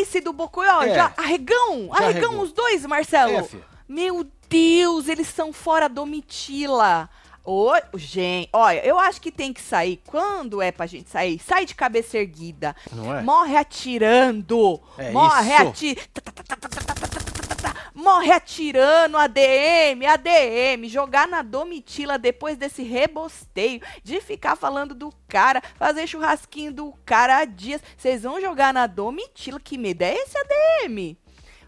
E do Bocoió, É. já arregão, arregão os dois, Marcelo. F. Meu Deus, eles são fora domitila. Ô, gente, olha, eu acho que tem que sair. Quando é pra gente sair, sai de cabeça erguida. Não é? Morre atirando. É morre atirando. Morre atirando ADM, ADM, jogar na domitila depois desse rebosteio de ficar falando do cara, fazer churrasquinho do cara há dias. Vocês vão jogar na domitila, que medo é esse ADM?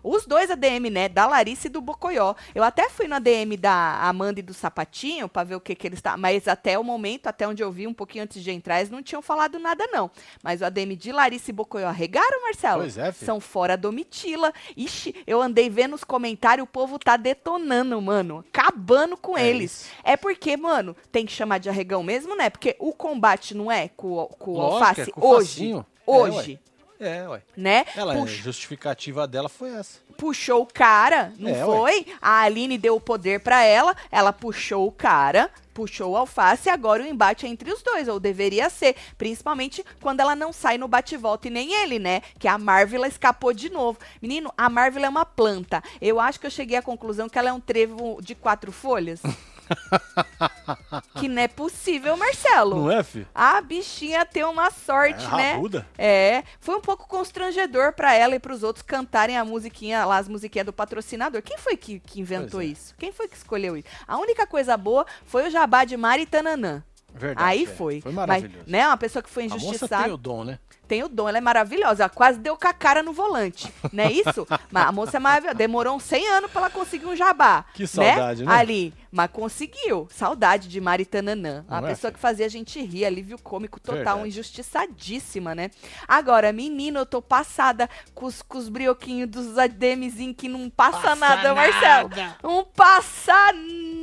Os dois ADM, né? Da Larissa e do Bocoió. Eu até fui no ADM da Amanda e do Sapatinho pra ver o que que eles estavam. Mas até o momento, até onde eu vi, um pouquinho antes de entrar, eles não tinham falado nada, não. Mas o ADM de Larissa e Bocoió arregaram, Marcelo? Pois é, filho. São fora Domitila. Ixi, eu andei vendo os comentários, o povo tá detonando, mano. Acabando com É eles. isso. É porque, mano, tem que chamar de arregão mesmo, né? Porque o combate não é com, o- com o alface é com hoje. facinho. É, Hoje. É, ué. né? Ela, a justificativa dela foi essa. puxou o cara, não É, ué. foi? A Aline deu o poder pra ela, ela puxou o cara, puxou o alface e agora o embate é entre os dois, ou deveria ser, principalmente quando ela não sai no bate-volta e nem ele, né? Que a Marvel escapou de novo. Menino, a Marvel é uma planta. Eu acho que eu cheguei à conclusão que ela é um trevo de quatro folhas. que não é possível, Marcelo. Não é, fi? A bichinha tem uma sorte, É né? rabuda. É, foi um pouco constrangedor pra ela e pros outros cantarem a musiquinha lá, as musiquinhas do patrocinador. Quem foi que, que inventou é. isso? Quem foi que escolheu isso? A única coisa boa foi o jabá de Mari Tananã. Verdade. Aí é. foi. Foi Mas, maravilhoso. né, uma pessoa que foi a moça injustiçada. tem o dom, né? Tem o dom, ela é maravilhosa. Ela quase deu com a cara no volante, não é isso? Mas a moça é maravilhosa. Demorou uns 100 anos pra ela conseguir um jabá. Que saudade, né? Ali. Mas conseguiu. Saudade de Mari Tananã. Uma é, pessoa filho? que fazia a gente rir, alívio cômico total, Verdade. injustiçadíssima, né? Agora, menino, eu tô passada com os, com os brioquinhos dos ADMzinhos que não passa, Passa nada, Marcelo. Não passa nada.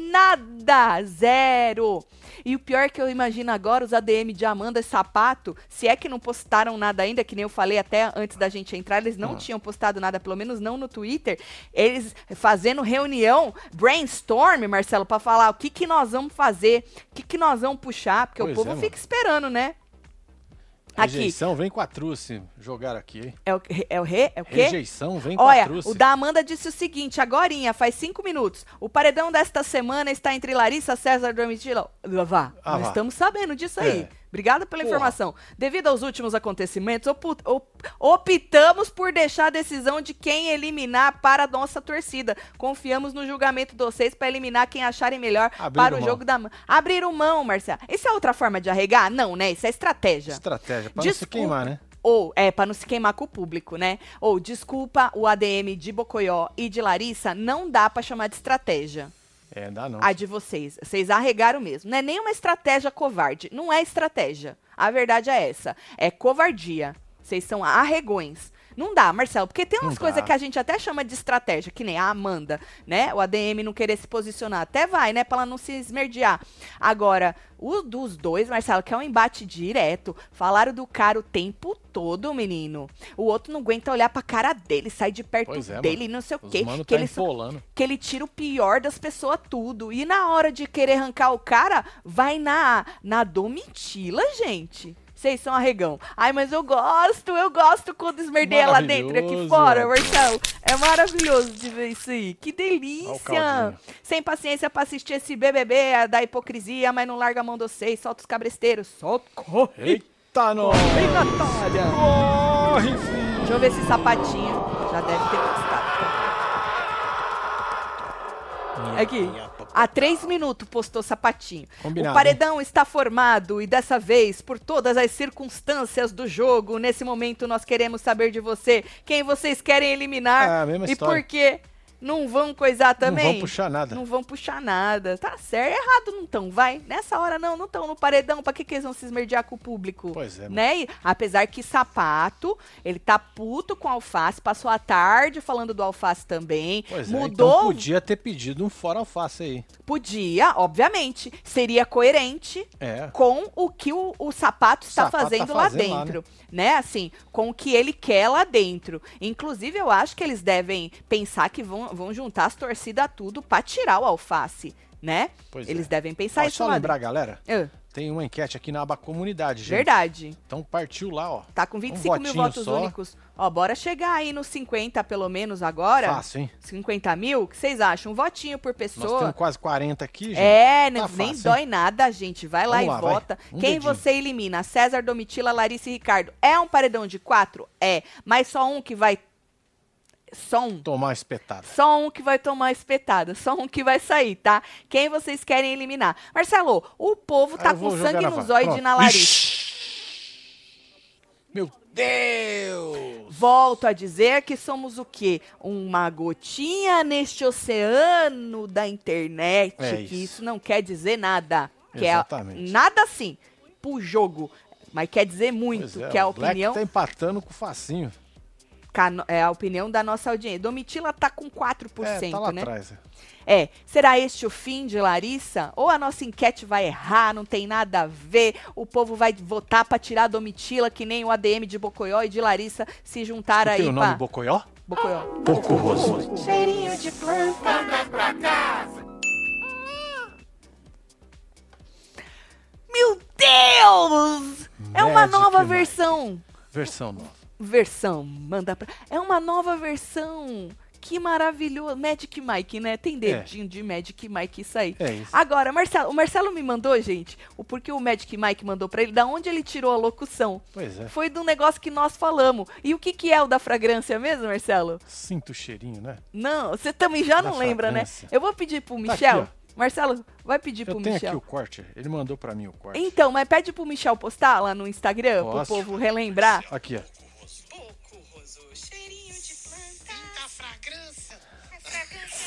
Zero. E o pior que eu imagino agora, os ADM de Amanda e Sapato, se é que não postaram nada ainda, que nem eu falei até antes da gente entrar, eles não Ah. tinham postado nada, pelo menos não no Twitter, eles fazendo reunião, brainstorm, Marcelo, pra falar o que que nós vamos fazer, o que que nós vamos puxar, porque Pois o povo é, fica esperando, né? Aqui, Rejeição vem com a truce. Jogar aqui, é o, é o re, é o quê? Rejeição vem com Olha, a truce. o da Amanda disse o seguinte, agorinha, faz cinco minutos. O paredão desta semana está entre Larissa, César Domitila. Vá, Ah, nós vá. estamos sabendo disso aí. É. Obrigada pela Porra. informação. Devido aos últimos acontecimentos, optamos por deixar a decisão de quem eliminar para a nossa torcida. Confiamos no julgamento de vocês para eliminar quem acharem melhor Abriram para o mão. jogo da... Abriram mão, Marcelo. Isso é outra forma de arregar? Não, né? Isso é estratégia. Estratégia, pra não se queimar, né? Ou, é, pra não se queimar com o público, né? Ou, desculpa, o ADM de Bocoió e de Larissa, não dá pra chamar de estratégia. É, dá não. A de vocês. Vocês arregaram mesmo. Não é nenhuma estratégia covarde. Não é estratégia. A verdade é essa. É covardia. Vocês são arregões. Não dá, Marcelo, porque tem umas coisas que a gente até chama de estratégia, que nem a Amanda, né? O ADM não querer se posicionar. Até vai, né? Pra ela não se esmerdear. Agora, o dos dois, Marcelo, que é um embate direto, falaram do cara o tempo todo, menino. O outro não aguenta olhar pra cara dele, sai de perto é, dele, não sei o quê. mano Que tá ele só- que ele tira o pior das pessoas tudo. E na hora de querer arrancar o cara, vai na, na domitila, gente. Vocês são arregão. Ai, mas eu gosto, eu gosto quando esmerdeia lá dentro e aqui fora, Marcelo. É maravilhoso de ver isso aí. Que delícia. Sem paciência pra assistir esse BBB da hipocrisia, mas não larga a mão de vocês, solta os cabresteiros. Solta, corre. Nós! Vem, Natália. Corre, filho! Deixa eu ver esse sapatinho. Já deve ter postado. Aqui. Há três minutos postou sapatinho. Combinado, o paredão está formado e dessa vez, por todas as circunstâncias do jogo, nesse momento nós queremos saber de você quem vocês querem eliminar É, e por quê. Não vão coisar também? Não vão puxar nada. Não vão puxar nada. Tá certo. Errado não estão, vai. Nessa hora não, não estão no paredão. Pra que, que eles vão se esmerdear com o público? Pois é. Né? E, apesar que sapato, ele tá puto com alface, passou a tarde falando do alface também. Pois é, mudou. então podia ter pedido um fora alface aí. Podia, obviamente. Seria coerente É. com o que o, o sapato está Sapato tá fazendo lá fazendo lá, dentro, né? Assim, com o que ele quer lá dentro. Inclusive, eu acho que eles devem pensar que vão vão, vão juntar as torcidas tudo pra tirar o alface, né? Pois Eles é. devem pensar Ó, isso só lembrar, galera. Ah, tem uma enquete aqui na aba comunidade, gente. verdade. Então partiu lá, ó. Tá com 25 mil votinho votos só. únicos. Ó, bora chegar aí nos 50 pelo menos agora. Fácil, hein? 50 mil? O que vocês acham? Um votinho por Nós pessoa. temos quase 40 aqui, gente. É, Tá nem fácil, dói nada, gente. Vai lá Vamos e lá, vota. Um Quem dedinho. você elimina? César, Domitila, Larissa e Ricardo. É um paredão de quatro? É. Mas só um que vai. Só um. Tomar espetada. Só um que vai tomar espetada, só um que vai sair, tá? Quem vocês querem eliminar? Marcelo, o povo Aí tá com sangue vaga. olhos Pronto. na. Ixi. Meu Deus! Volto a dizer que somos o quê? Uma gotinha neste oceano da internet. É que isso. isso não quer dizer nada. Que Exatamente. é nada assim pro jogo. Mas quer dizer muito, é, que é a o Black opinião, tá empatando com o facinho. Ca- é a opinião da nossa audiência. Domitila tá com 4%, é, tá lá né? atrás. é. É, será este o fim de Larissa? Ou a nossa enquete vai errar, não tem nada a ver, o povo vai votar pra tirar a Domitila, que nem o ADM de Bocoió e de Larissa se juntaram Tem aí o nome pra... Bocoió? Bocoió. Boco Roso. Cheirinho de planta. Meu Deus! É uma Magic nova Mike. versão. Versão nova. Versão, manda pra... É uma nova versão. Que maravilhoso. Magic Mike, né? Tem dedinho de Magic Mike isso aí. É isso. Agora, Marcelo, o Marcelo me mandou, gente, o porquê o Magic Mike mandou pra ele, da onde ele tirou a locução. Pois é. Foi do negócio que nós falamos. E o que, que é o da fragrância mesmo, Marcelo? Sinto o cheirinho, né? Não, você também já Da não lembra, né? fragrância. Eu vou pedir pro Tá Michel. aqui, Marcelo, vai pedir Eu pro tenho Michel. aqui o corte. Ele mandou pra mim o corte. Então, mas pede pro Michel postar lá no Instagram, Posso. pro povo relembrar. Aqui, ó.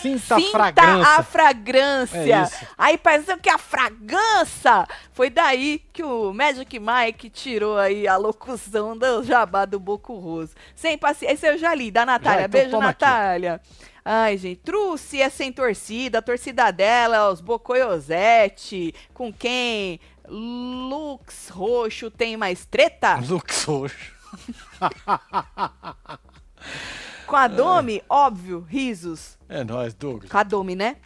Sinta a Sinta fragrância. a fragrância. É. Aí pareceu que a fragrância foi daí que o Magic Mike tirou aí a locução do jabá do Boco Roso. Sem paciência. Esse eu já li, da Natália. Já, então Beijo, toma aqui. Natália. Ai, gente, Truce é sem torcida, a torcida dela é os Bocoiosete, com quem Lux Roxo tem mais treta? Lux roxo. Com a Domi, óbvio, risos. É nóis, Douglas. Com a Domi, né?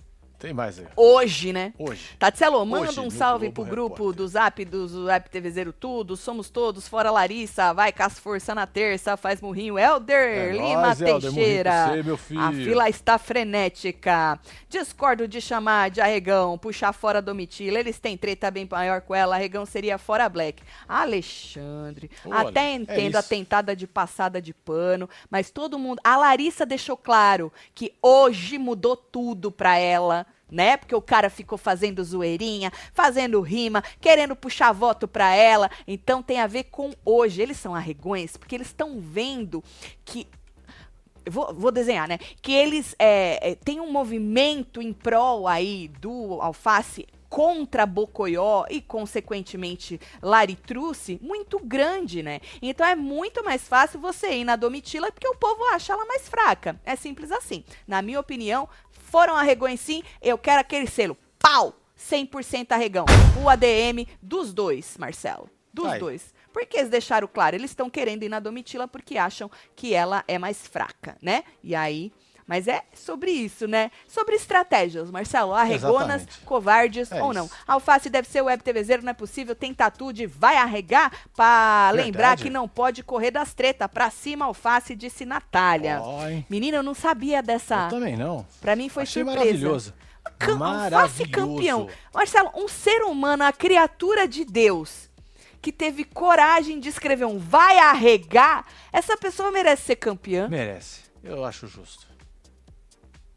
Tem mais aí. Hoje, né? Hoje. Tatselo, manda Hoje, um salve pro grupo Repórter. do Zap do Zap TV Zero Tudo. Somos todos, fora Larissa. Vai, Cas Força na terça, faz murrinho. Helder É Lima murrinho Teixeira. você. A fila está frenética. Discordo de chamar de arregão, puxar fora Domitila. Eles têm treta bem maior com ela. Arregão seria fora Black. Alexandre, Olha, até é entendo a isso. tentada de passada de pano, mas todo mundo. A Larissa deixou claro que hoje mudou tudo pra ela. Né? Porque o cara ficou fazendo zoeirinha, fazendo rima, querendo puxar voto pra ela. Então tem a ver com hoje. Eles são arregões porque eles estão vendo que Vou, vou desenhar, né? Que eles é, é, têm um movimento em prol aí do Alface contra Bocoió e, consequentemente, Laritruce muito grande, né? Então é muito mais fácil você ir na Domitila porque o povo acha ela mais fraca. É simples assim. Na minha opinião, foram arregões sim, eu quero aquele selo. Pau! 100% arregão. O ADM dos dois, Marcelo. Dos Aí. dois. Porque eles deixaram claro, eles estão querendo ir na Domitila porque acham que ela é mais fraca, né? E aí. Mas é sobre isso, né? Sobre estratégias, Marcelo. Arregonas, Exatamente. covardes É ou isso. não. Alface deve ser web TVzeiro, não é possível. Tem tatude, vai arregar pra Verdade. lembrar que não pode correr das tretas. Pra cima, Alface, disse Natália. Hein? Menina, eu não sabia dessa. Eu também não. Pra mim foi Achei surpresa. maravilhoso. Cam- Alface campeão. Marcelo, um ser humano, a criatura de Deus, que teve coragem de escrever um vai arregar, essa pessoa merece ser campeã. Merece. Eu acho justo.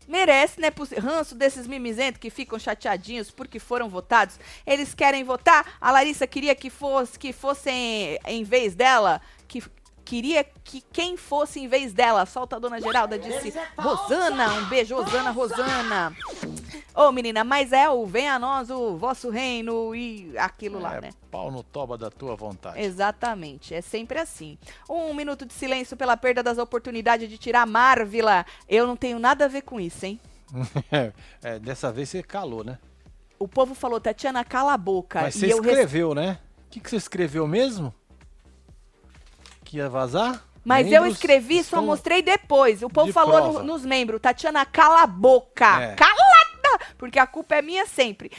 Merece, né? Ranço desses mimizentos que ficam chateadinhos porque foram votados. Eles querem votar. A Larissa queria que fosse que fossem em vez dela, que queria que quem fosse em vez dela. Solta a dona Geralda disse Rosana, um beijo Rosana, Rosana. Ô menina, mas é o venha a nós o vosso reino e aquilo lá, é né? pau no toba da tua vontade. Exatamente, é sempre assim. Um minuto de silêncio pela perda das oportunidades de tirar Marvila. Eu não tenho nada a ver com isso, hein? É, dessa vez você calou, né? O povo falou, Tatiana, cala a boca. Mas e você eu res- escreveu, né? O que, que você escreveu mesmo? Que ia vazar? Mas eu Membros escrevi, só mostrei depois. O povo de falou no- nos membros, Tatiana, cala a boca. É. Calada! Porque a culpa é minha sempre.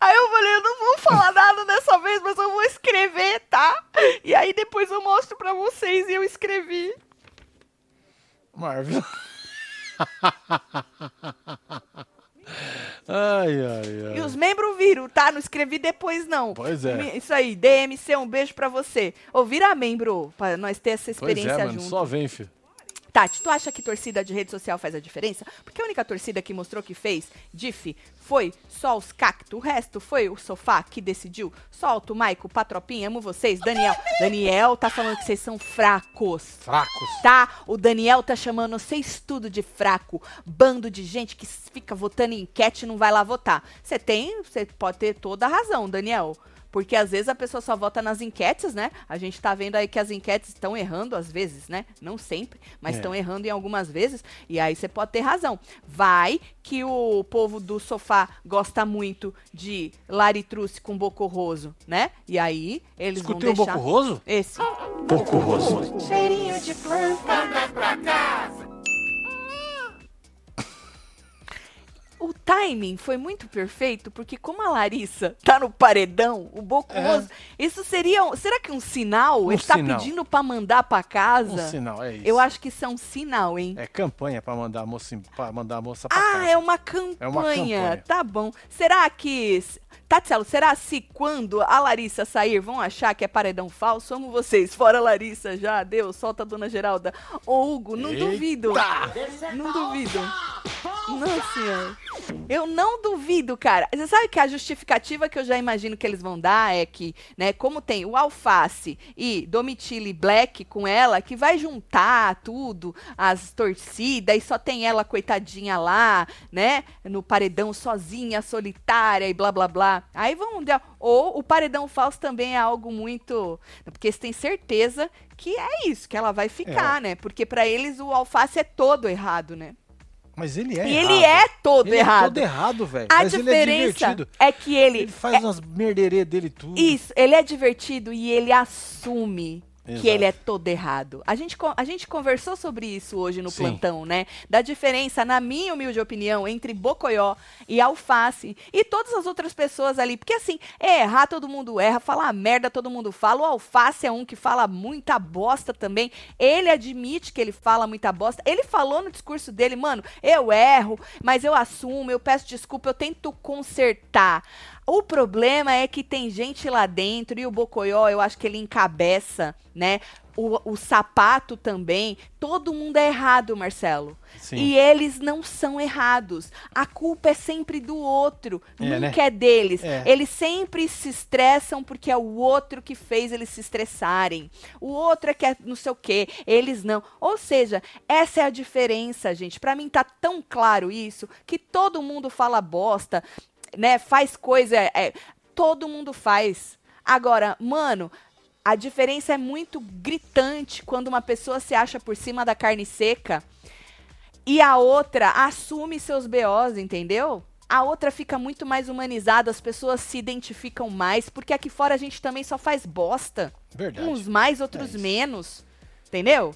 Aí eu falei, eu não vou falar nada dessa vez, mas eu vou escrever, tá? E aí depois eu mostro pra vocês e eu escrevi. Marvel. ai, ai, ai. E os membros viram, tá? Não escrevi depois, não. Pois é. Isso aí, DMC, um beijo pra você. Ô, vira membro, pra nós ter essa Pois experiência é, mano. junto. Só vem, filho. Tati, tu acha que torcida de rede social faz a diferença? Porque a única torcida que mostrou que fez, Diff, foi só os cactos. O resto foi o sofá que decidiu. Solta o Maico, Patropinha, amo vocês. Daniel. Daniel tá falando que vocês são fracos. Fracos. Tá? O Daniel tá chamando vocês tudo de fraco. Bando de gente que fica votando em enquete e não vai lá votar. Você tem, você pode ter toda a razão, Daniel. Porque às vezes a pessoa só vota nas enquetes, né? A gente tá vendo aí que as enquetes estão errando às vezes, né? Não sempre, mas É. estão errando em algumas vezes. E aí você pode ter razão. Vai que o povo do sofá gosta muito de Laritruce com Bocorroso, né? E aí eles Escutei vão o deixar... Boco Roso? Esse. Boco Roso. Cheirinho de planta. O timing foi muito perfeito, porque como a Larissa tá no paredão, o Bocoso, isso seria, um- será que um sinal? Um Ele tá sinal. pedindo pra mandar pra casa? Um sinal, é isso. Eu acho que isso é um sinal, hein? É campanha pra mandar a moça, pra mandar a moça pra ah, casa. é uma campanha. É uma campanha. Tá bom. Será que. Tatselo, será se quando a Larissa sair vão achar que é paredão falso? Amo vocês. Fora Larissa, já deu. Solta a dona Geralda. Ô, Hugo, não Eita! duvido. Não duvido. Não, senhor. Eu não duvido, cara. Você sabe que a justificativa que eu já imagino que eles vão dar é que, né, como tem o Alface e Domitille Black com ela, que vai juntar tudo, as torcidas, e só tem ela, coitadinha lá, né, no paredão sozinha, solitária e blá blá blá. Aí vão. Ou o paredão falso também é algo muito. Porque você tem certeza que é isso, que ela vai ficar, né? Porque pra eles o Alface é todo errado, né? Mas ele é E errado. ele é todo Ele errado. é todo errado, velho. A Mas ele é diferença divertido. é, que ele. Ele faz umas merderê dele tudo. Isso, ele é divertido e ele assume Exato. que ele é todo errado. A gente, a gente conversou sobre isso hoje no Sim. plantão, né? Da diferença, na minha humilde opinião, entre Bocoió e Alface e todas as outras pessoas ali. Porque assim, errar todo mundo erra, falar merda todo mundo fala. O Alface é um que fala muita bosta também. Ele admite que ele fala muita bosta. Ele falou no discurso dele, mano, eu erro, mas eu assumo, eu peço desculpa, eu tento consertar. O problema é que tem gente lá dentro e o Bocoió, eu acho que ele encabeça, né? O, o sapato também. Todo mundo é errado, Marcelo. Sim. E eles não são errados. A culpa é sempre do outro, É, nunca é deles. É. Eles sempre se estressam porque é o outro que fez eles se estressarem. O outro é que é não sei o quê, eles não. Ou seja, essa é a diferença, gente. Pra mim tá tão claro isso que todo mundo fala bosta, né? Faz coisa, é, todo mundo faz. Agora, mano, a diferença é muito gritante quando uma pessoa se acha por cima da carne seca e a outra assume seus BOs, entendeu? A outra fica muito mais humanizada, as pessoas se identificam mais, porque aqui fora a gente também só faz bosta. Verdade. Uns mais, outros É menos. Entendeu?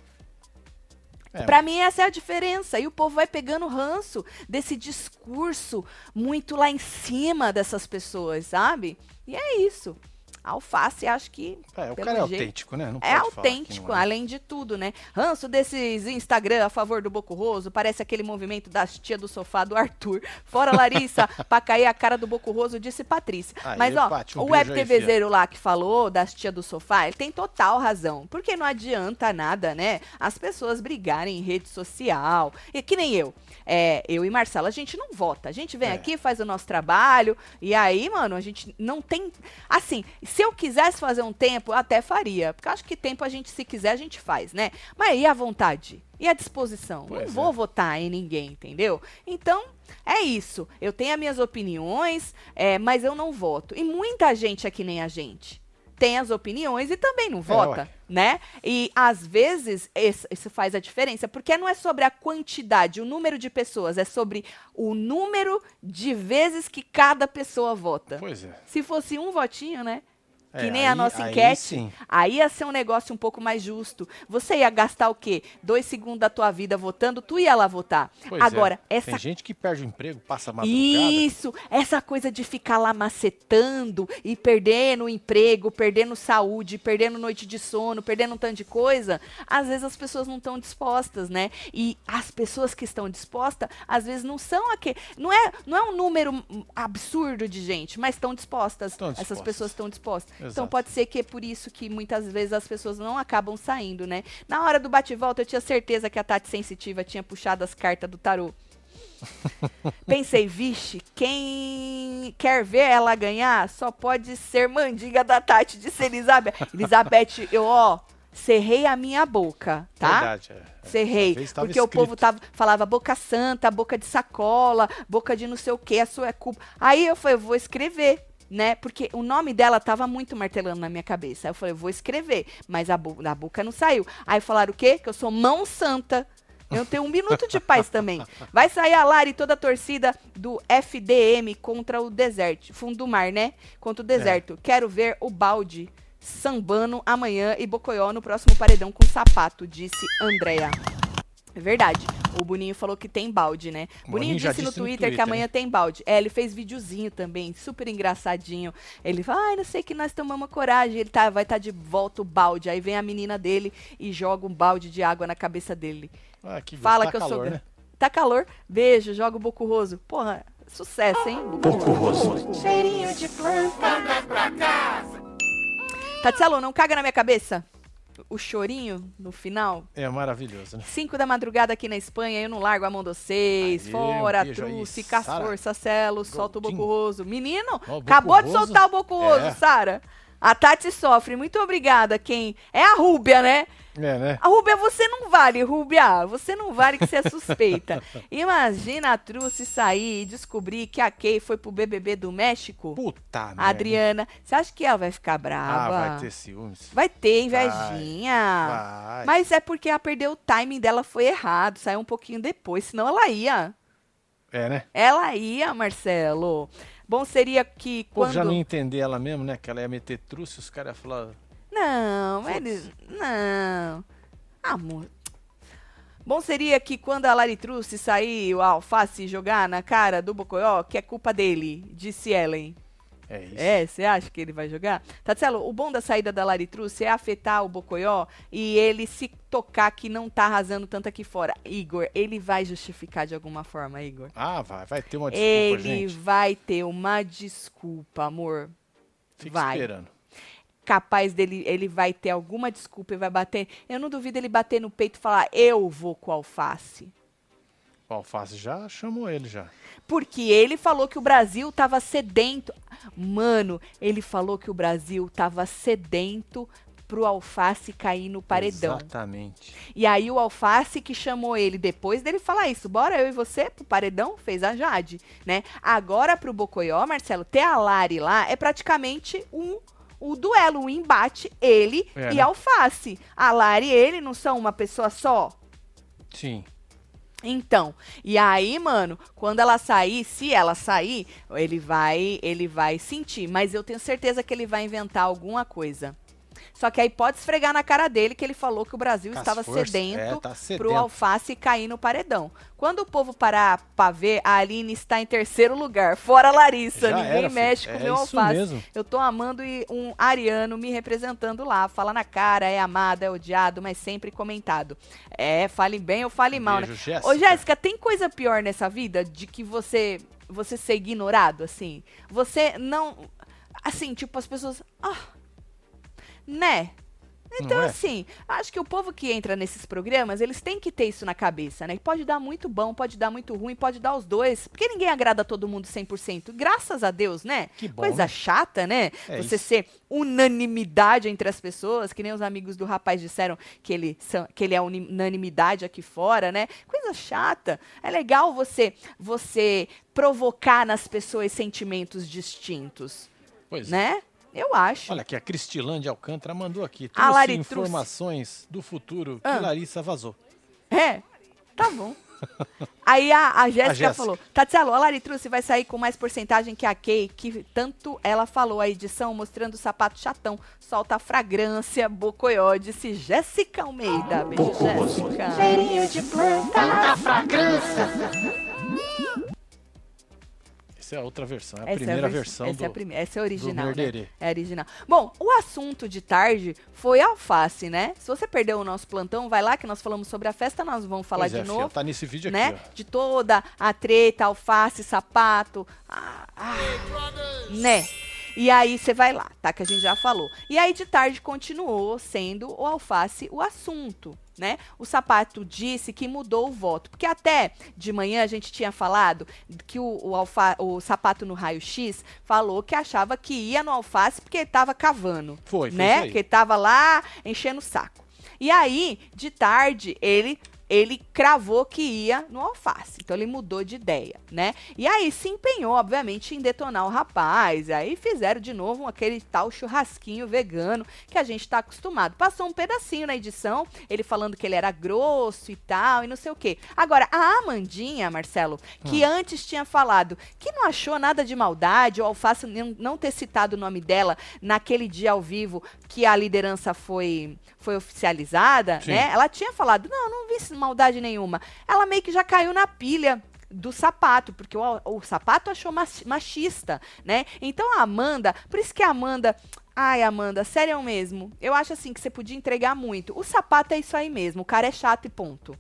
É, Pra mim, essa é a diferença. E o povo vai pegando ranço desse discurso muito lá em cima dessas pessoas, sabe? E é isso. Alface, acho que. É, o cara é jeito, autêntico, né? Não É que autêntico, é. além de tudo, né? Ranço desses Instagram a favor do Bocurroso, parece aquele movimento das tia do sofá do Arthur. Fora Larissa, pra cair a cara do Bocurroso, disse Patrícia. Aí, Mas, ó, Paty, um o web TVzeiro lá que falou das tia do sofá, ele tem total razão. Porque não adianta nada, né? As pessoas brigarem em rede social. E que nem eu. É, eu e Marcela, a gente não vota. A gente vem É. aqui, faz o nosso trabalho. E aí, mano, a gente não tem. Assim, se eu quisesse fazer um tempo, até faria. Porque eu acho que tempo a gente, se quiser, a gente faz, né? Mas e a vontade? E a disposição? Pois não é. vou votar em ninguém, entendeu? Então, é isso. Eu tenho as minhas opiniões, é, mas eu não voto. E muita gente é que nem a gente. Tem as opiniões e também não vota, ué. né? E às vezes esse- isso faz a diferença, porque não é sobre a quantidade, o número de pessoas, é sobre o número de vezes que cada pessoa vota. Pois é. Se fosse um votinho, né? Que É, nem a aí- nossa aí enquete, sim. aí ia ser um negócio um pouco mais justo. Você ia gastar o quê? Dois segundos da tua vida votando, tu ia lá votar. Pois é. Agora, essa Tem gente que perde o emprego, passa a madrugada. isso, essa coisa de ficar lá macetando e perdendo o emprego, perdendo saúde, perdendo noite de sono, perdendo um tanto de coisa, às vezes as pessoas não estão dispostas, né? E as pessoas que estão dispostas, às vezes não são aquele, não é, não é um número absurdo de gente, mas estão dispostas. Estão Essas dispostas. pessoas estão dispostas. Então Exato. pode ser que é por isso que muitas vezes as pessoas não acabam saindo, né? Na hora do bate-volta eu tinha certeza que a Tati Sensitiva tinha puxado as cartas do tarô. Pensei, vixe, quem quer ver ela ganhar só pode ser mandiga da Tati, disse Elizabeth. Elizabeth, eu, ó, cerrei a minha boca, tá? Verdade, é. Cerrei. Porque o povo escrito. tava, falava boca santa, boca de sacola, boca de não sei o que, a sua é culpa. Aí eu falei, eu vou escrever. Né? Porque o nome dela tava muito martelando na minha cabeça. Aí eu falei, eu vou escrever, mas a, bo a boca não saiu. Aí falaram o quê? Que eu sou mão santa. Eu não tenho um minuto de paz também. Vai sair a Lari toda a torcida do FDM contra o deserto. Fundo do mar, né? Contra o deserto. Quero ver o balde sambando amanhã e Bocoió no próximo paredão com sapato, disse Andréa. É verdade. O Boninho falou que tem balde, né? O Boninho Boninho disse no disse no Twitter, que Twitter, amanhã né? tem balde. É, ele fez videozinho também, super engraçadinho. Ele fala, ai, não sei que nós tomamos coragem. Ele tá, vai estar de volta o balde. Aí vem a menina dele e joga um balde de água na cabeça dele. Ah, que Fala tá que eu sou. calor, gra- né? Tá calor? Beijo, joga o Bocurroso. Porra, sucesso, hein? Bocurroso. Cheirinho de planta. Tatselo, não caga na minha cabeça. O chorinho no final. É maravilhoso, né? 5 da madrugada aqui na Espanha, eu não largo a mão de vocês. Aê, Fora, um truce, com as Sara. forças, Celo, solta o. Bocurroso. Menino, Ó, o acabou de soltar o Bocurroso, É. Sara. A Tati sofre. Muito obrigada. Quem? É a Rúbia, né? É, né? A Rúbia, você não vale, Rúbia. Você não vale que você é suspeita. Imagina a Truce sair e descobrir que a Kay foi pro BBB do México. Puta merda. A Adriana, você acha que ela vai ficar Ah, brava? vai ter ciúmes. Vai ter invejinha. Vai. Mas é porque ela perdeu o timing dela, foi errado. Saiu um pouquinho depois, senão ela ia. É, né? Ela ia, Marcelo. Bom seria que quando... já não ia entender ela mesmo, né? Que ela ia meter truce, os caras iam falar... Não, eles. Não. Amor. Bom seria que quando a Laritruce sair o alface jogar na cara do Bocoió, que é culpa dele, disse Ellen. É isso. É, você acha que ele vai jogar? Tatselo, o bom da saída da Laritruce é afetar o Bocoió e ele se tocar que não tá arrasando tanto aqui fora. Igor, ele vai justificar de alguma forma, Igor. Ah, vai. Vai ter uma desculpa, ele gente. vai ter uma desculpa, amor. Fica vai. esperando. capaz dele, ele vai ter alguma desculpa e vai bater. Eu não duvido ele bater no peito e falar, eu vou com o alface. O Alface já chamou ele, já. Porque ele falou que o Brasil tava sedento. Mano, ele falou que o Brasil tava sedento pro alface cair no paredão. Exatamente. E aí o alface que chamou ele depois dele falar isso, bora eu e você pro paredão, fez a Jade, né? Agora pro Bocoió, Marcelo, ter a Lari lá é praticamente um o duelo, o embate, ele É, e né? alface. A Lari e ele não são uma pessoa só? Sim. Então, e aí, mano, quando ela sair, se ela sair, ele vai, ele vai sentir, mas eu tenho certeza que ele vai inventar alguma coisa. Só que aí pode esfregar na cara dele que ele falou que o Brasil as estava forças, sedento é, tá pro sedento. alface cair no paredão. Quando o povo parar pra ver, a Aline está em terceiro lugar. Fora Larissa, Já ninguém era, mexe com o É meu alface. mesmo. Eu tô amando e um ariano me representando lá. Fala na cara, é amado, é odiado, mas sempre comentado. É, fale bem ou fale mal, né? Beijo, Jéssica. Ô, Jéssica, tem coisa pior nessa vida de que você você ser ignorado, assim? Você não. Assim, tipo, as pessoas. Ah, né? Então, é? assim, acho que o povo que entra nesses programas, eles têm que ter isso na cabeça, né? Pode dar muito bom, pode dar muito ruim, pode dar os dois. Porque ninguém agrada todo mundo 100%. Graças a Deus, né? Que bom, Coisa né? chata, né? É Você isso. ser unanimidade entre as pessoas, que nem os amigos do rapaz disseram que ele, são, que ele é unanimidade aqui fora, né? Coisa chata. É legal você, você provocar nas pessoas sentimentos distintos, Pois é. Eu acho. Olha aqui, a Cristilândia Alcântara mandou aqui. Trouxe informações do futuro que Ah. Larissa vazou. É, tá bom. Aí a, a Jéssica Jéssica. falou: Tatielo, a Laritruce vai sair com mais porcentagem que a Kay, que tanto ela falou a edição mostrando o sapato chatão. Solta a fragrância, bocoió, disse Jéssica Almeida. Beijo, Jéssica. Cheirinho de planta. Tanta fragrância. Essa é a outra versão, é a Essa primeira a vers- versão essa do, é a primeira, essa é a original, né? É original. Bom, o assunto de tarde foi alface, né? Se você perdeu o nosso plantão, vai lá que nós falamos sobre a festa, nós vamos falar Pois de é, novo. tá nesse vídeo né? aqui, ó. De toda a treta, alface, sapato, ah, ah, né? E aí você vai lá, tá? Que a gente já falou. E aí de tarde continuou sendo o alface o assunto, né? O sapato disse que mudou o voto, porque até de manhã a gente tinha falado que o, o, alfa, o sapato no raio-x falou que achava que ia no alface porque ele tava cavando Foi, foi né? Que tava lá enchendo o saco. E aí, de tarde, ele ele cravou que ia no alface. Então ele mudou de ideia, né? E aí se empenhou, obviamente, em detonar o rapaz. Aí fizeram de novo aquele tal churrasquinho vegano que a gente tá acostumado. Passou um pedacinho na edição, ele falando que ele era grosso e tal, e não sei o quê. Agora, a Amandinha, Marcelo, que antes tinha falado que não achou nada de maldade, o Alface não, ter citado o nome dela naquele dia ao vivo que a liderança foi, foi oficializada, Sim. né? Ela tinha falado, não, não vi maldade nenhuma. Ela meio que já caiu na pilha do sapato, porque o, o sapato achou mach- machista, né? Então a Amanda, por isso que a Amanda Ai, Amanda, sério mesmo. Eu acho assim que você podia entregar muito. O sapato é isso aí mesmo. O cara é chato e ponto.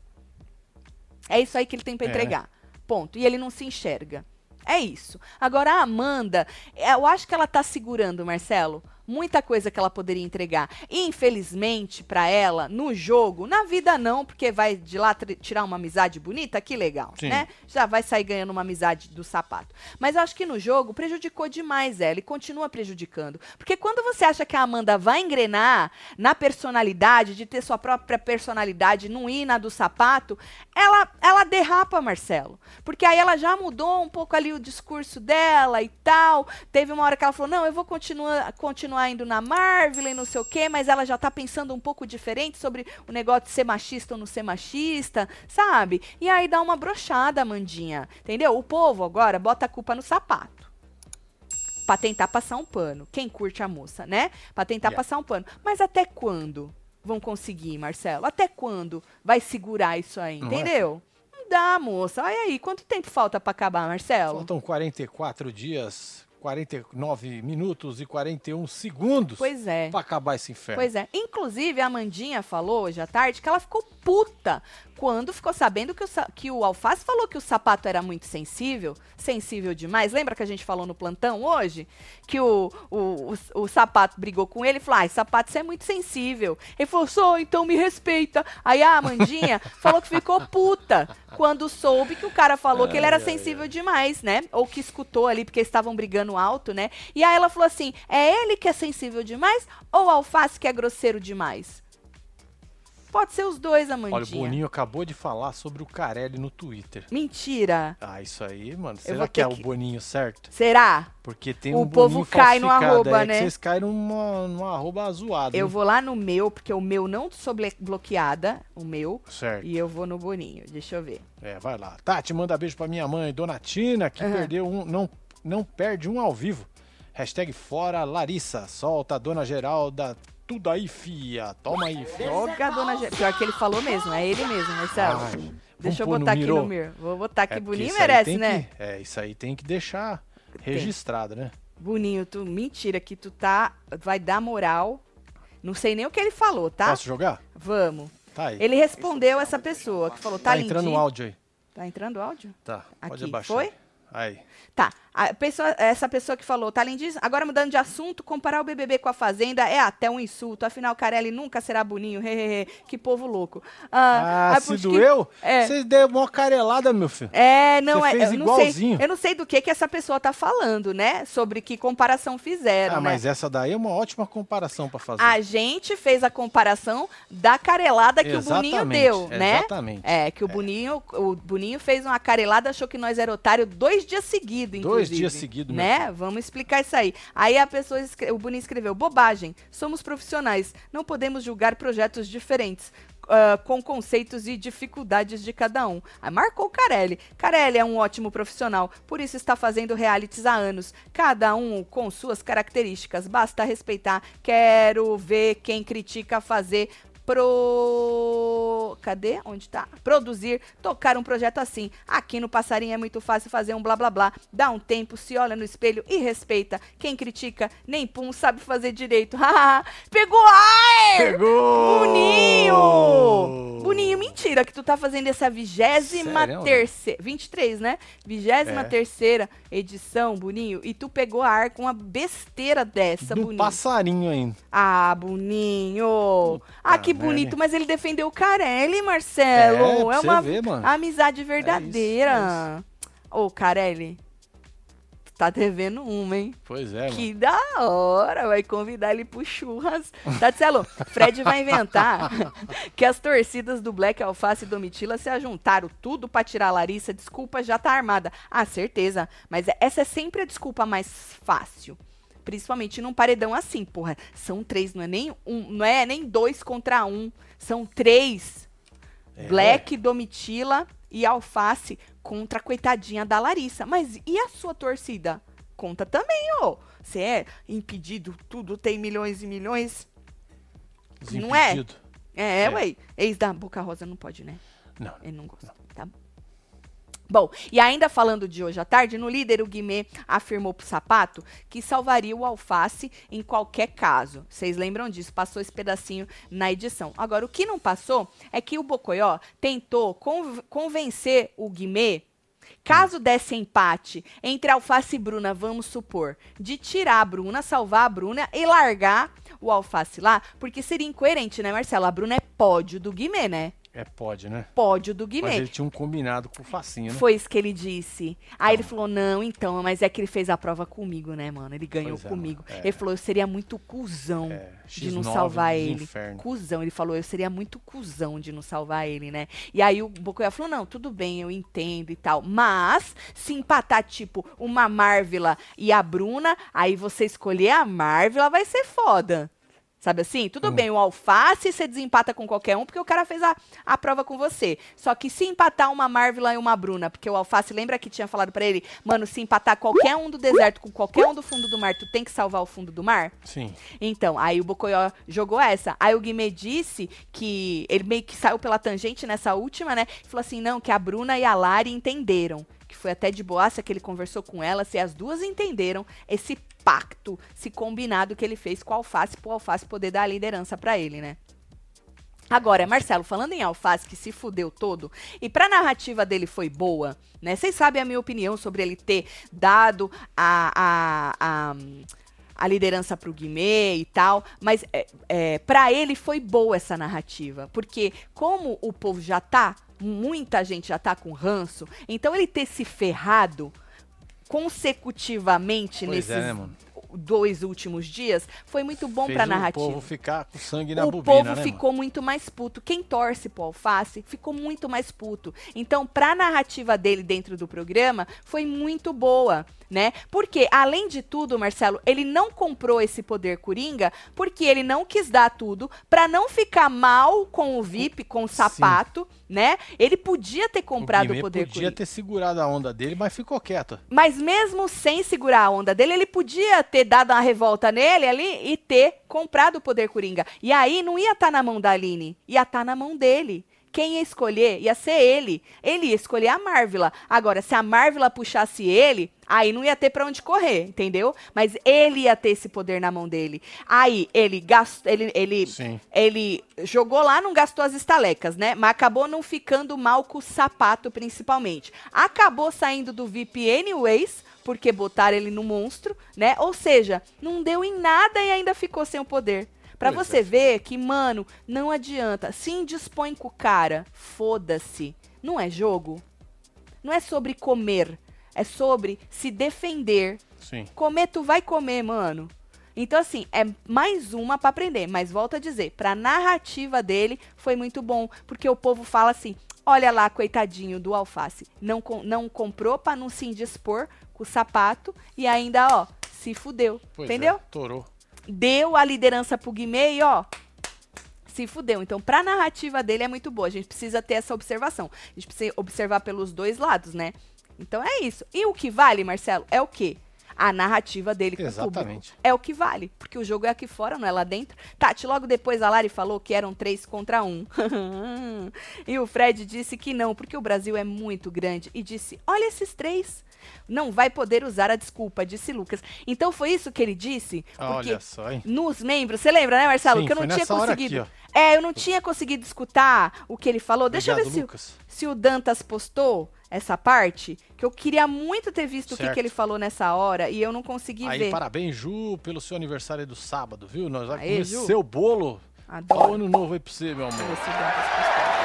É isso aí que ele tem pra É, entregar. Ponto. E ele não se enxerga. É isso. Agora a Amanda, eu acho que ela tá segurando, Marcelo, muita coisa que ela poderia entregar. Infelizmente, pra ela, no jogo, na vida não, porque vai de lá tirar uma amizade bonita, que legal, Sim. né? Já vai sair ganhando uma amizade do sapato. Mas eu acho que no jogo prejudicou demais ela e continua prejudicando. Porque quando você acha que a Amanda vai engrenar na personalidade, de ter sua própria personalidade, não ir na do sapato, ela, ela derrapa, Marcelo. Porque aí ela já mudou um pouco ali o discurso dela e tal. Teve uma hora que ela falou: não, eu vou continuar, continuar indo na Marvel e não sei o quê, mas ela já tá pensando um pouco diferente sobre o negócio de ser machista ou não ser machista, sabe? E aí dá uma brochada, Amandinha. Entendeu? O povo agora bota a culpa no sapato. Pra tentar passar um pano. Quem curte a moça, né? Pra tentar Yeah. passar um pano. Mas até quando vão conseguir, Marcelo? Até quando vai segurar isso aí, Não é, entendeu? Não dá, moça. Olha aí, quanto tempo falta pra acabar, Marcelo? Faltam 44 dias, 49 minutos e 41 segundos Pois é. pra acabar esse inferno. Pois é. Inclusive, a Amandinha falou hoje à tarde que ela ficou puta quando ficou sabendo que o, que o Alface falou que o sapato era muito sensível, sensível demais. Lembra que a gente falou no plantão hoje? Que o, o, o, o sapato brigou com ele e falou: ai, sapato, você é muito sensível. Ele falou: sou, então me respeita. Aí a Amandinha falou que ficou puta quando soube que o cara falou que ele era Ai, ai, sensível demais, né? Ou que escutou ali, porque estavam brigando alto, né? E aí ela falou assim: é ele que é sensível demais ou o alface que é grosseiro demais? Pode ser os dois, Amandinha. Olha, o Boninho acabou de falar sobre o Carelli no Twitter. Mentira. Ah, isso aí, mano. Será que é que- o Boninho certo? Será? Porque tem O um povo cai no arroba, aí, né? Vocês caem numa, numa arroba zoada. Eu hein? vou lá no meu, porque o meu não sou bloqueada, o meu, Certo. e eu vou no Boninho. Deixa eu ver. É, vai lá. Tati, manda beijo pra minha mãe, Dona Tina, que Aham. perdeu um. Não, não perde um ao vivo. Hashtag fora Larissa. Solta a Dona Geralda. Tudo aí, fia. Toma aí, fia. Joga, dona Ge... Pior que ele falou mesmo, é ele mesmo, Marcelo. Ai, Deixa eu botar aqui Miro. no mir. Vou botar aqui, É, Boninho merece, tem né? que- é, isso aí tem que deixar registrado, né? Boninho, tu mentira que tu tá vai dar moral. Não sei nem o que ele falou, tá? Posso jogar? Vamos. Tá aí. Ele respondeu essa pessoa que falou, tá, tá entrando o lindinho. áudio aí. Tá entrando áudio? Tá, pode Aqui, abaixar. foi? Aí. Tá. A pessoa, essa pessoa que falou, tá lindíssimo. Agora mudando de assunto, comparar o BBB com a Fazenda é até um insulto. Afinal, Carelli nunca será boninho. Que povo louco. Ah, aí se por que- doeu? É. Você deu uma carelada, meu filho. É, não Você é. fez eu não sei. igualzinho. Eu não sei do que que essa pessoa tá falando, né? Sobre que comparação fizeram, Ah, né? mas essa daí é uma ótima comparação pra fazer. A gente fez a comparação da carelada que o Boninho Exatamente, deu, né? exatamente. É, que o Boninho, o Boninho fez uma carelada, achou que nós era otário dois dias seguidos, Dois inclusive. dias seguidos, Né? Vamos explicar isso aí. Aí a pessoa, escre- o Boninho escreveu, bobagem, somos profissionais, não podemos julgar projetos diferentes. ah, com conceitos e dificuldades de cada um. Aí marcou o Carelli. Carelli é um ótimo profissional, por isso está fazendo realities há anos, cada um com suas características. Basta respeitar. Quero ver quem critica fazer pro. Cadê? Onde tá? Produzir, tocar um projeto assim. Aqui no Passarinho é muito fácil fazer um blá blá blá. Dá um tempo, se olha no espelho e respeita. Quem critica, nem pum, sabe fazer direito. Pegou ar! Pegou! Boninho! Boninho, mentira que tu tá fazendo essa vigésima Sério? terceira. 23, né? Vigésima É. terceira edição, Boninho. E tu pegou ar com uma besteira dessa, Do Boninho. passarinho ainda. Ah, Boninho. Ah, que merda. bonito, mas ele defendeu o Carelli, Marcelo. É, É, uma ver, amizade verdadeira. Ô, Carelli, tá devendo uma, hein? Pois é, mano. Que da hora, vai convidar ele pro churras. Tatselo, Fred vai inventar que as torcidas do Black Alface e Domitila se ajuntaram tudo pra tirar a Larissa. Desculpa, já tá armada. Ah, certeza. Mas essa é sempre a desculpa mais fácil. Principalmente num paredão assim, porra. São três, não é nem um, não é nem dois contra um. São três. É. Black, Domitila e Alface contra a coitadinha da Larissa. Mas e a sua torcida? Conta também, ô. Você é impedido, tudo tem milhões e milhões. não é? É, É. ué. Ex da Boca Rosa não pode, né? Não. Ele não gosta. Tá bom. E ainda falando de hoje à tarde, no líder o Guimê afirmou pro sapato que salvaria o alface em qualquer caso. Vocês lembram disso? Passou esse pedacinho na edição. Agora, o que não passou é que o Bocoió tentou conv- convencer o Guimê. Caso desse empate entre Alface e Bruna, vamos supor, de tirar a Bruna, salvar a Bruna e largar o Alface lá, porque seria incoerente, né, Marcelo? A Bruna é pódio do Guimê, né? É, pode, né? Pódio do Mas Guimê. ele tinha um combinado com o Facinho, né? Foi isso que ele disse. Aí ele falou: não, então, mas é que ele fez a prova comigo, né, mano? Ele ganhou é, comigo. é. ele falou: eu seria muito cuzão É, de não X9 salvar ele. infernos. Cusão. Ele falou: eu seria muito cuzão de não salvar ele, né? E aí o Bocoya falou: não, tudo bem, eu entendo e tal. Mas, se empatar, tipo, uma Marvila e a Bruna, aí você escolher a Marvila vai ser foda. Sabe assim? Tudo bem, o alface você desempata com qualquer um, porque o cara fez a, a prova com você. Só que se empatar uma Marvila e uma Bruna, porque o alface lembra que tinha falado pra ele, mano, se empatar qualquer um do deserto com qualquer um do fundo do mar, tu tem que salvar o fundo do mar? Sim. Então, aí o Bocoió jogou essa. Aí o Guimê disse que ele meio que saiu pela tangente nessa última, né? E falou assim: não, que a Bruna e a Lari entenderam. Que foi até de boaça que ele conversou com elas e as duas entenderam esse pacto, esse combinado que ele fez com o Alface, pro Alface poder dar a liderança pra ele, né? Agora, Marcelo, falando em Alface, que se fudeu todo, e pra narrativa dele foi boa, né? Vocês sabem a minha opinião sobre ele ter dado a, a, a, a liderança pro Guimê e tal, mas é, é, para ele foi boa essa narrativa, porque como o povo já tá, muita gente já tá com ranço, então ele ter se ferrado consecutivamente Pois nesses é, né, mano? dois últimos dias foi muito bom pra o narrativa povo ficar com sangue na o bobina, povo né, ficou muito mais puto. Quem torce pro Alface ficou muito mais puto. Então, pra narrativa dele dentro do programa, foi muito boa, né? Porque, além de tudo, Marcelo, ele não comprou esse poder coringa porque ele não quis dar tudo pra não ficar mal com o VIP, com o Sim. sapato, né? Ele podia ter comprado o, Guimê poder podia coringa. ter segurado a onda dele, mas ficou quieto. Mas mesmo sem segurar a onda dele, ele podia ter dado uma revolta nele ali e ter comprado o poder Coringa. E aí não ia estar na mão da Aline, ia estar na mão dele. Quem ia escolher ia ser ele. Ele ia escolher a Marvila. Agora, se a Marvila puxasse ele, aí não ia ter pra onde correr, entendeu? Mas ele ia ter esse poder na mão dele. Aí ele gastou, ele, ele Sim. ele jogou lá, não gastou as estalecas, né? Mas acabou não ficando mal com o sapato, principalmente. Acabou saindo do VIP anyways, porque botaram ele no monstro, né? Ou seja, não deu em nada e ainda ficou sem o poder. Pra Pois você é. ver que, mano, não adianta. Se indispõe com o cara, foda-se. Não é jogo. Não é sobre comer. É sobre se defender. Sim. Comer, tu vai comer, mano. Então, assim, é mais uma pra aprender. Mas volto a dizer, pra narrativa dele foi muito bom. Porque o povo fala assim: olha lá, coitadinho do alface. Não, não comprou pra não se indispor com o sapato e ainda, ó, se fudeu. Pois entendeu? É, torou. Deu a liderança pro Guimê e, ó, se fudeu. Então, pra narrativa dele é muito boa. A gente precisa ter essa observação. A gente precisa observar pelos dois lados, né? Então é isso. E o que vale, Marcelo, é o quê? A narrativa dele com o público. Exatamente. É o que vale, porque o jogo é aqui fora, não é lá dentro. Tati, logo depois a Lari falou que eram três contra um. e o Fred disse que não, porque o Brasil é muito grande. E disse: Olha esses três. Não vai poder usar a desculpa, disse Lucas. Então foi isso que ele disse? Porque Olha só, hein? nos membros, você lembra, né, Marcelo? Sim, que eu não tinha conseguido. aqui, é, eu não tinha conseguido escutar o que ele falou. Deixa eu ver se, se o Dantas postou essa parte, que eu queria muito ter visto o que, Certo. que ele falou nessa hora e eu não consegui Aí, ver. parabéns, Ju, pelo seu aniversário do sábado, viu? Nós vamos comer seu bolo. Adoro. Ó, o ano novo aí pra você, meu amor. ver se o Dantas postou.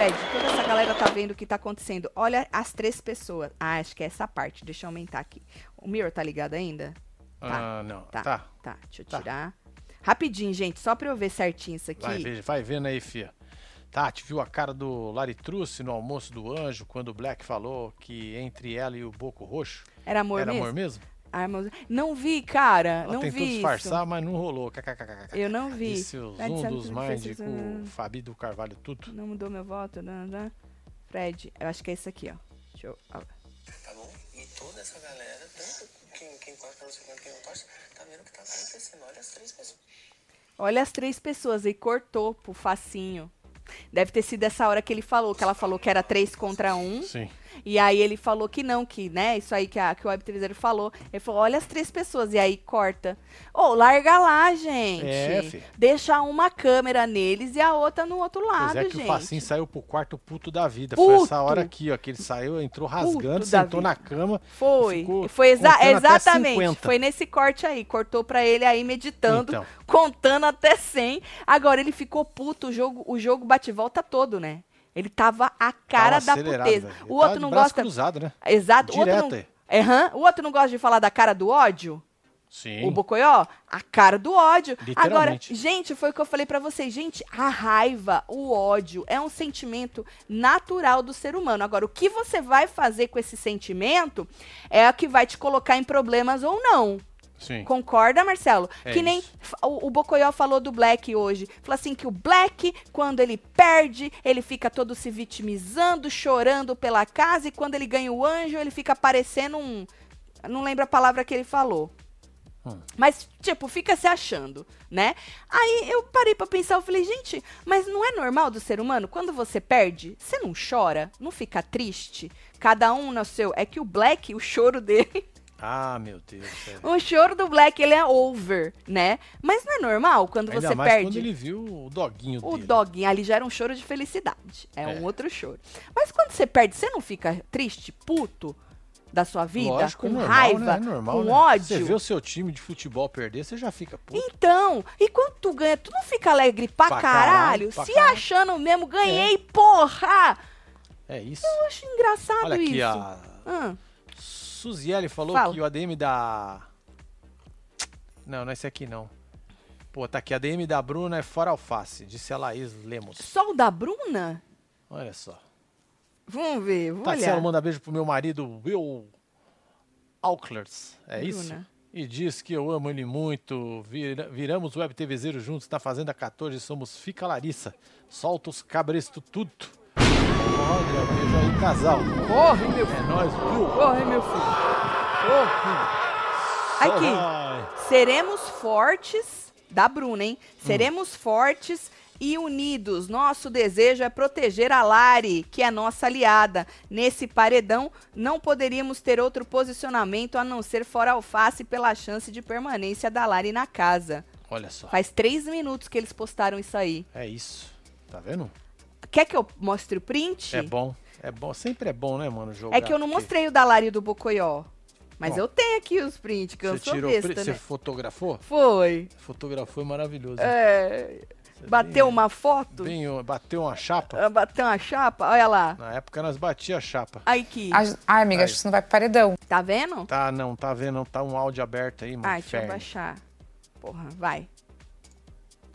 Fred, toda essa galera tá vendo o que tá acontecendo. Olha as três pessoas. Ah, acho que é essa parte. Deixa eu aumentar aqui. O Mirror tá ligado ainda? Ah, não. Tá. Tá. Tá, deixa eu Tá. tirar. Rapidinho, gente, só pra eu ver certinho isso aqui. Vai, ver- vai vendo aí, fia. Tati, viu a cara do Laritruce no almoço do anjo quando o Black falou que entre ela e o Boco Roxo Era amor era mesmo? amor mesmo? Ah, mas- Não vi, cara. Ela não tentou vi isso. disfarçar, mas não rolou. KKKKK. Eu não vi. Fred, Zoom sabe dos isso, com o Fabi do Carvalho, tudo. Não mudou meu voto. Não, não. Fred, eu acho que é isso aqui, ó. Deixa eu. Tá bom? E toda essa galera, tanto quem, quem torce pra você quanto quem não torce, tá vendo o que tá acontecendo. Olha as três pessoas. Olha as três pessoas aí, cortou pro facinho. Deve ter sido essa hora que ele falou, que ela falou que era três contra um. Sim. E aí ele falou que não, que, né, isso aí que, a, que o Web TV falou. Ele falou, olha as três pessoas, e aí corta. Ô, larga lá, gente. É, fi. Deixa uma câmera neles e a outra no outro lado, Pois é que gente. o Facinho saiu pro quarto puto da vida. Foi essa Puto. hora aqui, ó, que ele saiu, entrou rasgando, sentou vida. na cama. Foi. Foi exa exatamente. 50. Foi nesse corte aí. Cortou pra ele aí meditando, Então. contando até 100. Agora ele ficou puto o jogo, o jogo bate volta todo, né? Ele tava a cara Tava da puteza. O outro não gosta. cruzado, né? Exato. O outro Direto não... Aham. O outro não gosta de falar da cara do ódio? Sim. O Bocoió? A cara do ódio. Agora, gente, foi o que eu falei pra vocês. Gente, a raiva, o ódio é um sentimento natural do ser humano. Agora, o que você vai fazer com esse sentimento é o que vai te colocar em problemas ou não. Sim. Concorda, Marcelo? É que nem isso. o, o Bocoió falou do Black hoje. Falou assim que o Black, quando ele perde, ele fica todo se vitimizando, chorando pela casa, e quando ele ganha o anjo, ele fica parecendo um. Não lembro a palavra que ele falou. Hum. Mas, tipo, fica se achando, né? Aí eu parei pra pensar, eu falei, gente, mas não é normal do ser humano? Quando você perde, você não chora? Não fica triste? Cada um no seu. É que o Black, o choro dele. Ah, meu Deus. É. O choro do Black, ele é over, né? Mas não é normal quando Ainda você mais perde. quando ele viu o doguinho O dele. doguinho ali já era um choro de felicidade. É, É. um outro choro. Mas quando você perde, você não fica triste, puto da sua vida? Lógico, com é normal, raiva, né? É normal, com né? ódio? Você vê o seu time de futebol perder, você já fica puto. Então, e quando tu ganha, tu não fica alegre pra, Pra caralho? caralho, pra se caralho. achando mesmo, ganhei, porra! É isso. Eu acho engraçado Olha aqui, isso. a Ah, Suziele falou Fala. que o ADM da. Não, não é esse aqui não. Pô, tá aqui. ADM da Bruna é fora alface, disse a Laís Lemos. só o da Bruna? Olha só. Vamos ver, vou Tatsielo olhar. manda beijo pro meu marido Will Aucklers. É isso? Bruna. E diz que eu amo ele muito. Vira- viramos web TVzeiro juntos na Fazenda 14. Somos Fica Larissa. Solta os cabresto tudo. Olha, beijo aí, casal. Corre, meu filho. É nóis, viu? Corre, meu filho. Aqui. Ai. Seremos fortes, da Bruna, hein? Seremos fortes e unidos. Nosso desejo é proteger a Lari, que é nossa aliada. Nesse paredão, não poderíamos ter outro posicionamento a não ser fora alface pela chance de permanência da Lari na casa. Olha só. Faz três minutos que eles postaram isso aí. É isso. Tá vendo? Quer que eu mostre o print? É bom. É bom. Sempre é bom, né, mano, jogar. É que eu não porque mostrei o da Lari do Bocoió. Mas Bom. eu tenho aqui os prints, que eu Você sou tirou besta, Você né? fotografou? Foi. Fotografou é maravilhoso. É, Você bateu bem- uma foto, bem, bateu uma chapa. ah, bateu uma chapa, olha lá. Na época nós batia a chapa. Aí aqui, Ai, amiga, Aí. acho que você não vai pro paredão. tá vendo? Tá, não, tá vendo? Tá um áudio aberto aí, mano. Ai, deixa eu inferno. baixar. Porra, vai.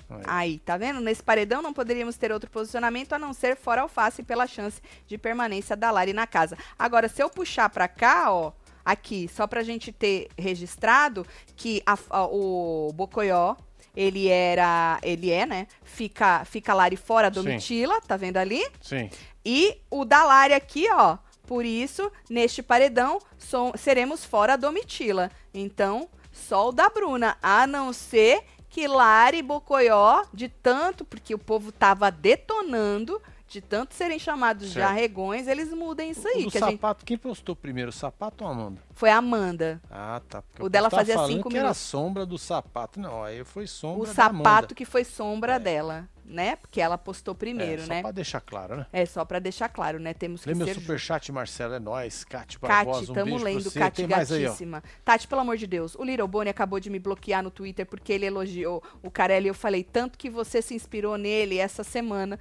Aí. Aí, tá vendo? Nesse paredão não poderíamos ter outro posicionamento a não ser fora alface pela chance de permanência da Lari na casa. Agora, se eu puxar pra cá, ó, aqui, só pra gente ter registrado que a- a- o Bocoió, ele era, ele é, né? Fica, fica Lari fora Sim. Domitila, tá vendo ali? Sim. E o da Lari aqui, ó. Por isso, neste paredão, som- seremos fora a Domitila. Então, só o da Bruna. A não ser que Lari Bocoió, de tanto, porque o povo tava detonando, de tanto serem chamados de Certo. arregões, eles mudem isso aí. o Que a gente... sapato, quem postou primeiro, o sapato ou a Amanda? Foi a Amanda. Ah, tá. O dela tava fazia cinco que era minutos. sombra do sapato. Não, aí foi sombra O sapato que foi sombra É. dela, né? Porque ela postou primeiro, é, né? Só pra deixar claro, né? É, só pra deixar claro, né? Temos que Lê meu ser superchat, Marcelo, é nóis. Cate Cate, Barbosa, um tamo lendo, você. Cate Tem mais aí, gatíssima. Tati, pelo amor de Deus, o Little Bonnie acabou de me bloquear no Twitter porque ele elogiou o Carelli. Eu falei, tanto que você se inspirou nele essa semana.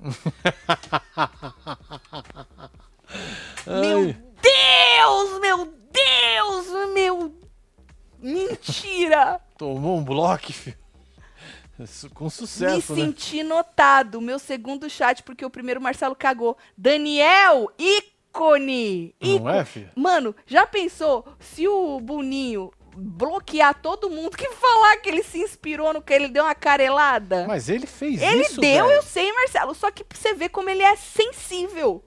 Meu Deus, meu Deus, meu... Mentira! tomou um bloco, filho. Com me sucesso, né? senti notado. Meu segundo chat, porque o primeiro Marcelo cagou. Daniel, ícone! Não é, filho? Mano, já pensou se o Boninho bloquear todo mundo que falar que ele se inspirou no que ele deu uma carelada? Mas ele fez ele isso, deu, velho. eu sei, Marcelo. Só que pra você ver como ele é sensível.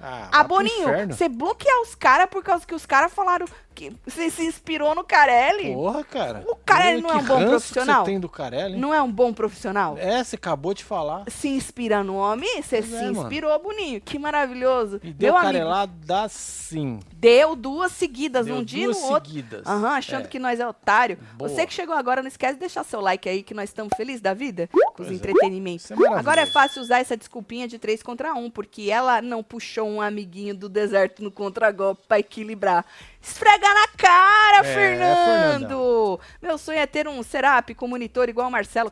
Ah, Ah, Boninho, você bloquear os caras por causa que os caras falaram que você se inspirou no Carelli? Porra, cara. O Carelli não é um bom ranço que profissional? Você tem do Carelli, hein? Não é um bom profissional? É, você acabou de falar. Se inspira no homem, você Pois se é, mano. inspirou, Boninho. Que maravilhoso. E deu carelada sim. deu duas seguidas, Deu um dia duas no outro. seguidas. Aham, achando É. que nós é otário. Boa. Você que chegou agora, não esquece de deixar seu like aí, que nós estamos felizes da vida com os é. entretenimentos. É agora é fácil usar essa desculpinha de 3 contra 1, porque ela não puxou um amiguinho do deserto no contragolpe pra equilibrar. Esfrega na cara, É, Fernando! Meu sonho é ter um Serap com monitor igual o Marcelo.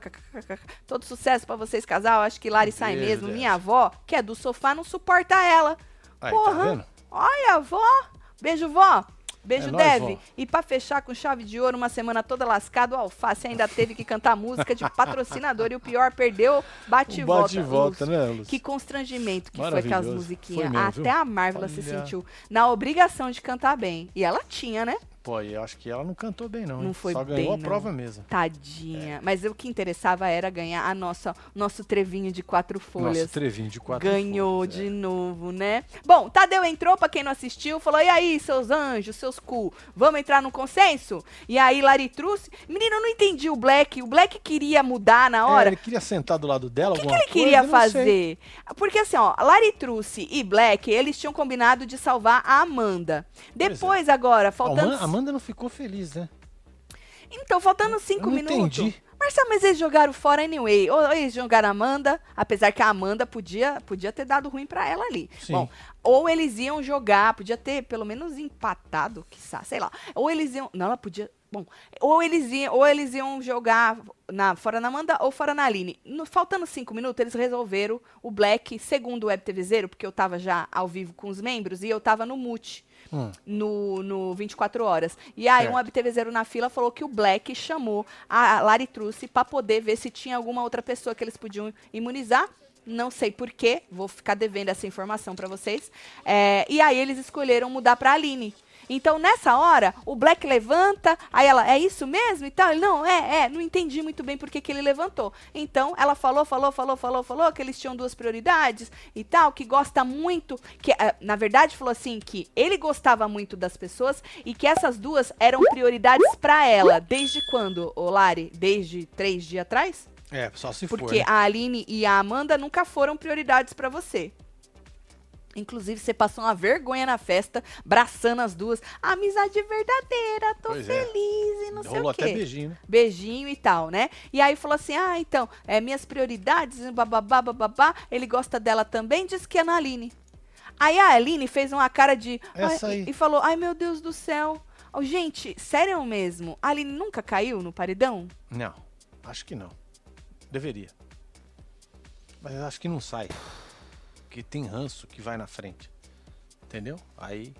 Todo sucesso pra vocês, casal. Acho que Lari sai Beijo, mesmo. Jess. Minha avó, que é do sofá, não suporta ela. Aí, Porra. tá? Olha, vó. Beijo, vó. Beijo, É nóis, Deve. vó. E pra fechar com chave de ouro, uma semana toda lascado, o Alface ainda teve que cantar música de patrocinador e o pior, perdeu, bate e volta. bate e volta, né, Lúcio? Que constrangimento que foi com as Maravilhoso. musiquinhas. Mesmo, Até viu? a Marvel se sentiu na obrigação de cantar bem. E ela tinha, né? Pô, eu acho que ela não cantou bem, não. Não hein? foi Só bem, ganhou a não. prova mesmo. Tadinha. Mas o que interessava era ganhar a nossa, nosso trevinho de quatro folhas. Nosso trevinho de quatro Ganhou folhas, de é. novo, né? Bom, Tadeu entrou, pra quem não assistiu, falou: e aí, seus anjos, seus cu, vamos entrar no consenso? E aí, Lari trouxe. Menino, eu não entendi o Black. O Black queria mudar na É, hora. ele queria sentar do lado dela, O que, que ele queria coisa, fazer? Porque assim, ó, Lari Truce e Black, eles tinham combinado de salvar a Amanda. Depois, agora, A faltando. Amanda, Amanda não ficou feliz, né? Então, faltando cinco não minutos. entendi. Marcelo, mas eles jogaram fora anyway. Ou eles jogaram a Amanda, apesar que a Amanda podia, podia ter dado ruim pra ela ali. Sim. Bom, ou eles iam jogar, podia ter pelo menos empatado, quiçá, sei lá. Ou eles iam. Não, ela podia. Bom, ou eles iam, ou eles iam jogar na, fora na Amanda ou fora na Aline. No- faltando cinco minutos, eles resolveram o Black, segundo o Web TV Zero, porque eu tava já ao vivo com os membros e eu tava no mute Hum. no, no 24 horas. E aí Certo. um WebTVzeiro na fila falou que o Black chamou a Lari Truce para poder ver se tinha alguma outra pessoa que eles podiam imunizar. Não sei porquê, vou ficar devendo essa informação para vocês. É, e aí eles escolheram mudar para Aline. Então, nessa hora, o Black levanta, aí ela, é isso mesmo e tal? Ele, não, é, é, não entendi muito bem por que que ele levantou. Então, ela falou, falou, falou, falou, falou que eles tinham duas prioridades e tal, que gosta muito, que eh, na verdade falou assim, que ele gostava muito das pessoas e que essas duas eram prioridades pra ela. Desde quando, Lari? Desde três dias atrás? É, só se for. Porque né? a Aline e a Amanda nunca foram prioridades pra você. Inclusive, você passou uma vergonha na festa, braçando as duas. Amizade verdadeira, tô Pois é. feliz e não sei Rolou o quê. até beijinho, né? Beijinho e tal, né? E aí falou assim: ah, então, é, minhas prioridades, bababá, bababá. Ele gosta dela também, disse que é na Aline. Aí a Aline fez uma cara de. Essa ai, aí. E, e falou: ai meu Deus do céu. Oh, gente, sério mesmo? A Aline nunca caiu no paredão? Não, acho que não. Deveria. Mas acho que não sai. Porque tem ranço que vai na frente. Entendeu? Aí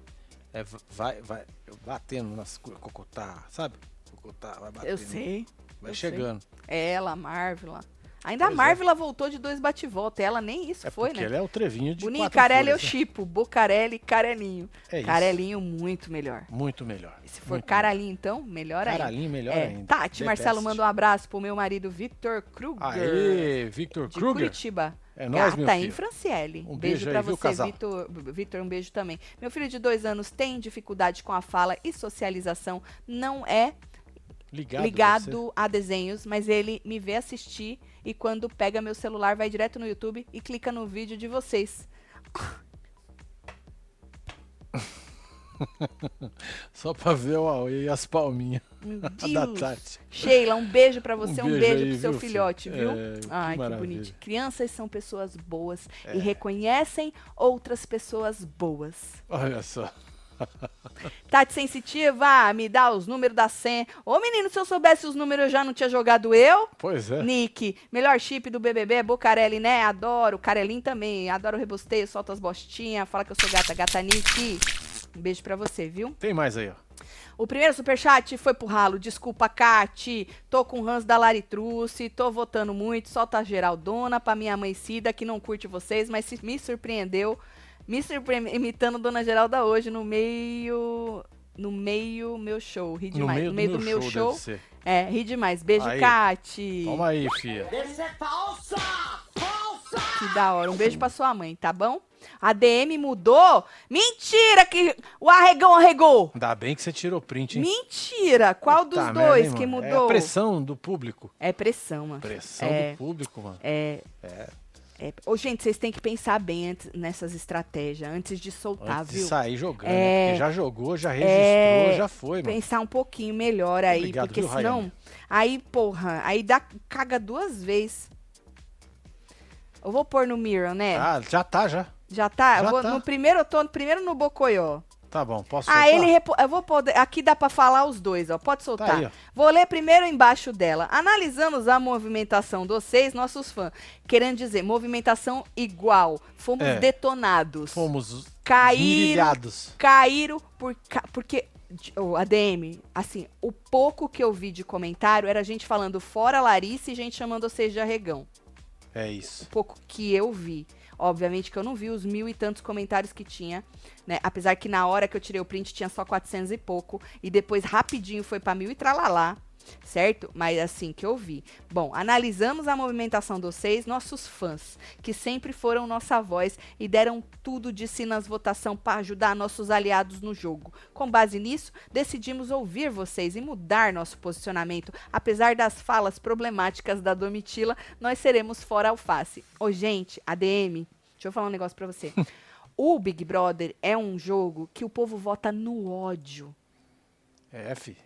é, vai, vai batendo nas co- cocotá, sabe? Cocotá, vai batendo. Eu sei. Vai eu sei. chegando. Ela, a. Ainda a Pois é. Marvel voltou de dois bate-volta. Ela nem isso É foi, porque né? ele é o trevinho de Boninho, Carelli eu folhas, né? chipo. Bocarelli, Carelinho. É isso. Carelinho muito melhor. Muito melhor. E se for muito Caralinho, então, melhor melhor. ainda. Caralinho, melhor É, ainda. Tati The Marcelo best. manda um abraço pro meu marido Victor Kruger. Aê, Victor de Kruger. Curitiba. É nóis, meu Gata, hein, filho. Franciele? Um beijo, beijo viu, você? Vitor. Vitor, um beijo também. Meu filho de dois anos tem dificuldade com a fala e socialização. Não é Ligado. ligado a desenhos, mas ele me vê assistir e quando pega meu celular vai direto no YouTube e clica no vídeo de vocês. Só pra ver o Aue e as palminhas da. Tati. Sheila, um beijo pra você, um beijo beijo, aí, pro seu viu, filhote, filho? viu? É, que Ai, que maravilha. bonito. Crianças são pessoas boas É. e reconhecem outras pessoas boas. Olha só. Tati Sensitiva, me dá os números da senha. Ô, menino, se eu soubesse os números, eu já não tinha jogado eu. Pois é. Nick, melhor chip do BBB é Bocarelli, né? Adoro. Carelinho também. Adoro o rebosteio, solta as bostinhas. Fala que eu sou gata. Gata Nick. Um beijo pra você, viu? Tem mais aí, ó. O primeiro superchat foi pro ralo. Desculpa, Cati. Tô com ranço da Laritruce. Tô votando muito. Solta a Geraldona pra minha mãe Cida, que não curte vocês, mas se- me surpreendeu. Me surpreendeu imitando Dona Geralda hoje no meio. No meio meu show. Ri No demais. meio, no meio do, meu deve show. ser. É, ri demais. Beijo, Aí. Cati. Toma aí, filha. Que da hora. Um beijo pra sua mãe, tá bom? A DM mudou? Mentira que o arregão arregou. Ainda bem que você tirou print, hein? Mentira. Qual dos Puta merda, dois que mano? mudou? É a pressão do público. É pressão, mano. Pressão É. do público, mano. É. É. é- Ô, gente, vocês têm que pensar bem antes- nessas estratégias antes de soltar, Antes viu? de sair jogando. É. né? Porque já jogou, já registrou, É. já foi, mano. Pensar um pouquinho melhor aí, Obrigado, porque viu, senão. Aí, porra, aí dá caga duas vezes. Eu vou pôr no Mirror, né? Ah, já tá, já. Já tá? Já vou- tá. No primeiro, eu tô primeiro no Bocoió. Tá bom, posso Ah, soltar? ele. repo- Eu vou poder. Aqui dá pra falar os dois, ó. Pode soltar. Tá aí, ó. Vou ler primeiro embaixo dela. Analisamos a movimentação de vocês, nossos fãs. Querendo dizer, movimentação igual. Fomos É. detonados. Fomos Caíram. Caíram por. ca- Porque. O ADM, assim, o pouco que eu vi de comentário era gente falando fora Larissa e gente chamando vocês de arregão. É isso. pouco que eu vi. Obviamente que eu não vi os mil e tantos comentários que tinha, né? Apesar que na hora que eu tirei o print tinha só 400 e pouco. E depois rapidinho foi pra mil e tralalá. Certo? Mas assim que eu vi. Bom, analisamos a movimentação de vocês, nossos fãs, que sempre foram nossa voz e deram tudo de si nas votação para ajudar nossos aliados no jogo. Com base nisso, decidimos ouvir vocês e mudar nosso posicionamento. Apesar das falas problemáticas da Domitila, nós seremos fora alface. Ô, gente, ADM, deixa eu falar um negócio pra você. o Big Brother é um jogo que o povo vota no ódio. É, fi.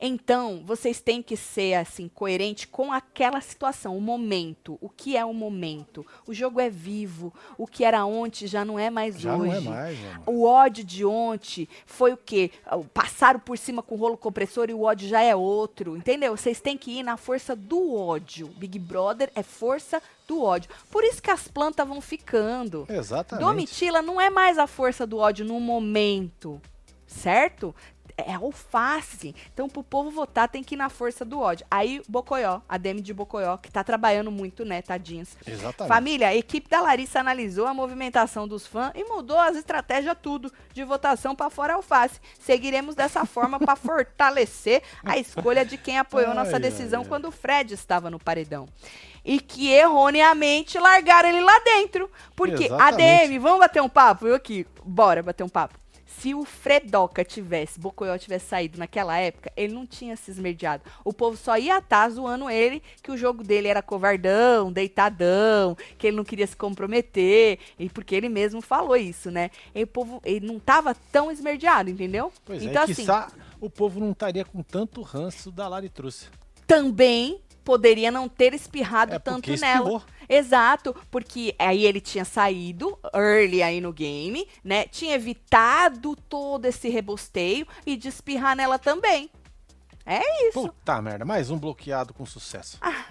Então, vocês têm que ser assim coerente com aquela situação, o momento. O que é o momento? O jogo é vivo. O que era ontem já não é mais Já hoje. não é mais. O ódio de ontem foi o quê? Passaram por cima com o rolo compressor e o ódio já é outro. Entendeu? Vocês têm que ir na força do ódio. Big Brother é força do ódio. Por isso que as plantas vão ficando. Exatamente. Domitila não é mais a força do ódio no momento, certo? É alface. Então, pro povo votar, tem que ir na força do ódio. Aí, Bocoió, a Demi de Bocoió, que tá trabalhando muito, né, tadinhos. Exatamente. Família, a equipe da Larissa analisou a movimentação dos fãs e mudou as estratégias tudo de votação para fora alface. Seguiremos dessa forma para fortalecer a escolha de quem apoiou Ai, nossa ai, decisão ai. quando o Fred estava no paredão. E que erroneamente largaram ele lá dentro. Porque Exatamente. ADM, vamos bater um papo? Eu aqui, bora bater um papo. Se o Fredoca tivesse, Bocoió tivesse saído naquela época, ele não tinha se esmerdeado. O povo só ia estar zoando ele, que o jogo dele era covardão, deitadão, que ele não queria se comprometer, e porque ele mesmo falou isso, né? E o povo, ele não tava tão esmerdeado, entendeu? Pois então, é, assim, quiçá o povo não estaria com tanto ranço da Lari trouxe. também poderia não ter espirrado É tanto nela. Exato, porque aí ele tinha saído early aí no game, né? Tinha evitado todo esse rebosteio e de espirrar nela também. É isso. Puta merda, mais um bloqueado com sucesso. Ah,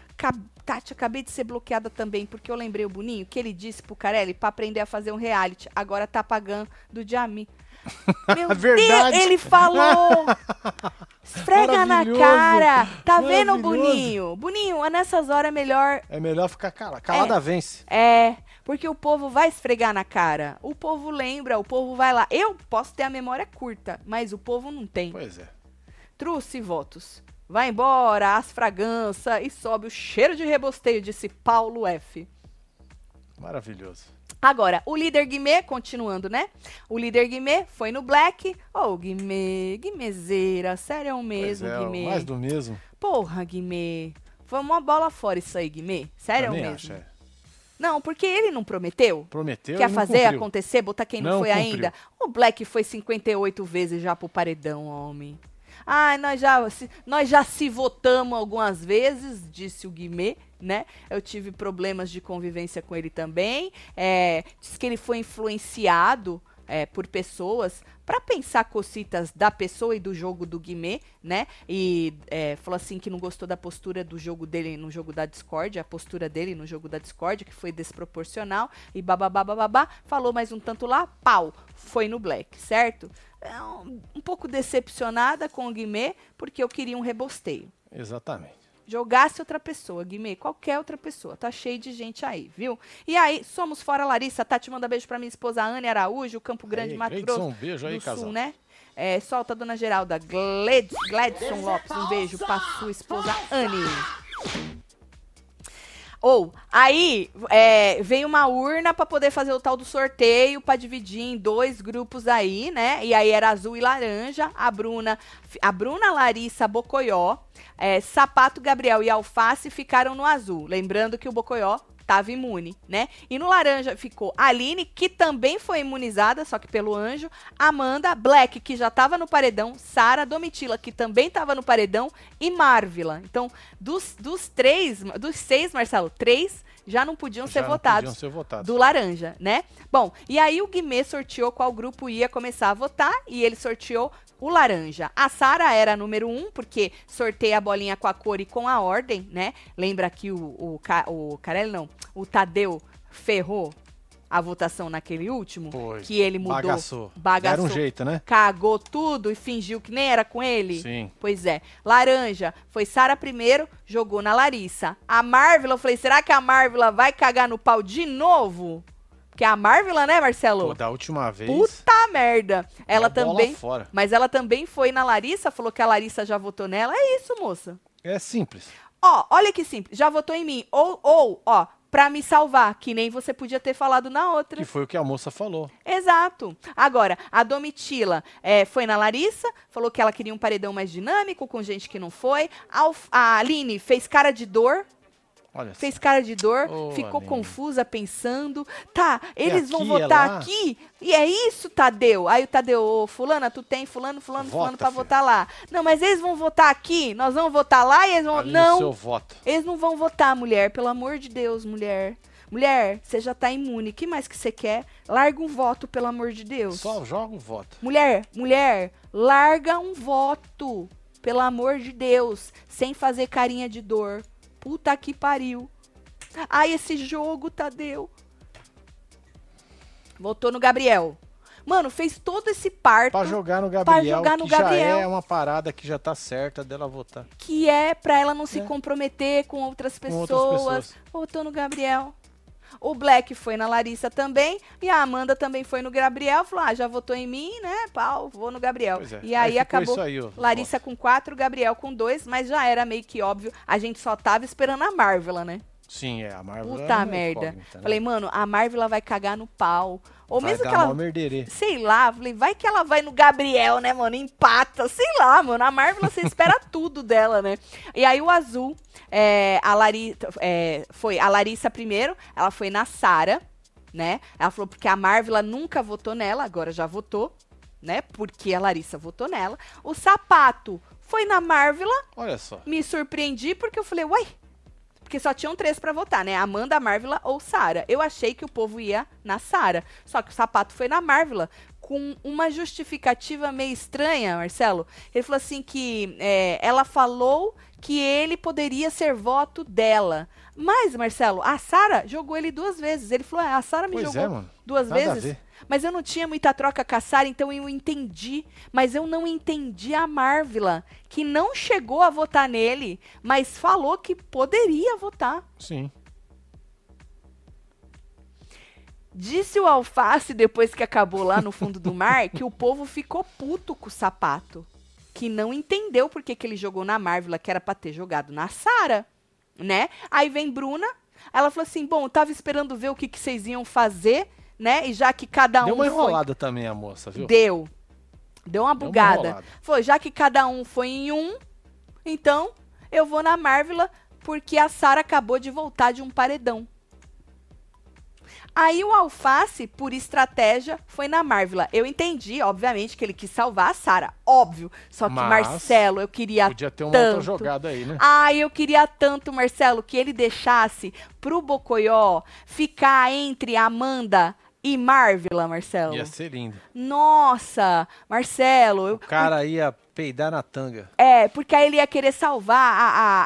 Tati, acabei de ser bloqueada também, porque eu lembrei o Boninho que ele disse pro Carelli pra aprender a fazer um reality. Agora tá pagando do Jami. Meu Verdade. Deus, ele falou! Esfrega na cara. Tá vendo. Boninho? Boninho, nessas horas é melhor. É melhor ficar calado. Calada vence. É. Porque o povo vai esfregar na cara. O povo lembra, o povo vai lá. Eu posso ter a memória curta, mas o povo não tem. Pois é. Truce votos. Vai embora, as fraganças e sobe o cheiro de rebosteio, disse Paulo F. Maravilhoso. Agora, o líder Guimê, continuando, né? O líder Guimê foi no Black. Ô, Guimê, Guimezeira, sério Pois mesmo, é, Guimê. mais do mesmo. Porra, Guimê. Foi uma bola fora isso aí, Guimê. Sério Também mesmo. acho, é. Não, porque ele não prometeu. Prometeu Quer fazer cumpriu. acontecer, botar quem não, Não foi cumpriu. ainda? O Black foi 58 vezes já pro paredão, homem. Ai, nós já, se- nós já se votamos algumas vezes, disse o Guimê, né? Eu tive problemas de convivência com ele também. É, diz que ele foi influenciado é, por pessoas para pensar cocitas da pessoa e do jogo do Guimê, né? E é, falou assim que não gostou da postura do jogo dele no jogo da Discord, a postura dele no jogo da Discord, que foi desproporcional, e bababá, falou mais um tanto lá, pau, foi no Black, certo? É um, um pouco decepcionada com o Guimê, porque eu queria um rebosteio. Exatamente. Jogasse outra pessoa, Guimê, qualquer outra pessoa. Tá cheio de gente aí, viu? E aí, somos fora Larissa. Tati manda beijo pra minha esposa Anne Araújo, Campo Grande, Aí, Mato Grosso um beijo aí, do casal. Sul, né? É, solta a dona Geralda. Gled, Gladson Lopes, um beijo pra sua esposa Anne. Ou, aí, é, veio uma urna pra poder fazer o tal do sorteio, pra dividir em dois grupos aí, né? E aí era azul e laranja. A Bruna, a Bruna Larissa Bocoió, é, Sapato Gabriel e Alface ficaram no azul. Lembrando que o Bocoió tava imune, né? E no laranja ficou Aline, que também foi imunizada, só que pelo anjo, Amanda, Black, que já tava no paredão, Sara, Domitila, que também tava no paredão, e Marvila. Então, dos, dos três, dos seis, Marcelo, três já não podiam Já ser não votados podiam ser votados. do laranja, né? Bom, e aí o Guimê sorteou qual grupo ia começar a votar e ele sorteou o laranja. A Sara era a número um, porque sorteia a bolinha com a cor e com a ordem, né? Lembra que o, o, Ca- o Carelli, não, o Tadeu ferrou a votação naquele último? Foi. Que ele mudou. Bagaçou. Bagaçou. Um jeito, né? Cagou tudo e fingiu que nem era com ele? Sim. Pois é. Laranja foi Sara primeiro, jogou na Larissa. A Marvila, eu falei, será que a Marvila vai cagar no pau de novo? Porque a Marvila, né, Marcelo? Pô, da última vez. Puta merda. Ela também. fora. Mas ela também foi na Larissa, falou que a Larissa já votou nela. É isso, moça. É simples. Ó, olha que simples. Já votou em mim. Ou, ou, ó, pra me salvar, que nem você podia ter falado na outra. Que foi o que a moça falou. Exato. Agora, a Domitila é, foi na Larissa, falou que ela queria um paredão mais dinâmico, com gente que não foi. A, a Aline fez cara de dor, Olha só. fez cara de dor, Ô, ficou Aline. confusa, pensando. Tá, eles vão aqui, é votar lá? aqui? E é isso, Tadeu? Aí o Tadeu, ô, fulana, tu tem fulano, fulano, Vota, fulano pra filha. votar lá. Não, mas eles vão votar aqui? Nós vamos votar lá e eles vão... Não, seu voto. eles não vão votar, mulher. Pelo amor de Deus, mulher. Mulher, você já tá imune. O que mais que você quer? Larga um voto, pelo amor de Deus. Só joga o voto. Mulher, mulher, larga um voto. Pelo amor de Deus. Sem fazer carinha de dor. Puta que pariu. Ai, esse jogo, Tadeu. Votou no Gabriel. Mano, fez todo esse parto Pra jogar no Gabriel, jogar no que Gabriel. já é uma parada que já tá certa dela votar. que é pra ela não se É. comprometer com outras Com pessoas. outras pessoas. Votou no Gabriel. O Black foi na Larissa também. E a Amanda também foi no Gabriel. Falou: ah, já votou em mim, né? Pau, vou no Gabriel. É. E aí, ficou acabou. Aí, Larissa com quatro, Gabriel com dois, mas já era meio que óbvio. A gente só tava esperando a Marvela, né? Sim, é. A Marvel é Puta uma merda. né? Falei, mano, a Marvela vai cagar no pau. Ou Vai mesmo que ela. Sei lá, falei, vai que ela vai no Gabriel, né, mano? Empata, sei lá, mano. A Marvel, você espera tudo dela, né? E aí o azul, é, a Larissa, é, foi a Larissa primeiro, ela foi na Sara, né? Ela falou porque a Marvel nunca votou nela, agora já votou, né? Porque a Larissa votou nela. O sapato foi na Marvel, Olha só. me surpreendi porque eu falei, uai, porque só tinham três pra votar, né? Amanda, Marvila ou Sara. Eu achei que o povo ia na Sara. Só que o sapato foi na Marvila. Com uma justificativa meio estranha, Marcelo. Ele falou assim que é, ela falou que ele poderia ser voto dela. Mas, Marcelo, a Sara jogou ele duas vezes. Ele falou, ah, a Sara me Pois jogou é, duas Nada vezes. Mas eu não tinha muita troca com a Sara, então eu entendi. Mas eu não entendi a Marvila, que não chegou a votar nele, mas falou que poderia votar. Sim. Disse o Alface, depois que acabou lá no fundo do mar, que o povo ficou puto com o sapato. Que não entendeu por que, que ele jogou na Marvila, que era pra ter jogado na Sara, né? Aí vem Bruna, ela falou assim: bom, eu tava esperando ver o que, que vocês iam fazer, né? E já que cada um. Deu uma foi- enrolada também a moça, viu? Deu. Deu uma Deu uma bugada. Foi, já que cada um foi em um, então eu vou na Marvila, porque a Sara acabou de voltar de um paredão. Aí o Alface, por estratégia, foi na Marvila. Eu entendi, obviamente, que ele quis salvar a Sara. Óbvio. Só que, Mas Marcelo, eu queria Podia ter uma tanto. outra jogada aí, né? Ai, eu queria tanto, Marcelo, que ele deixasse pro Bocoió ficar entre Amanda e Marvila, Marcelo. Ia ser lindo. Nossa, Marcelo, eu, O cara ia peidar na tanga. é, porque aí ele ia querer salvar a, a,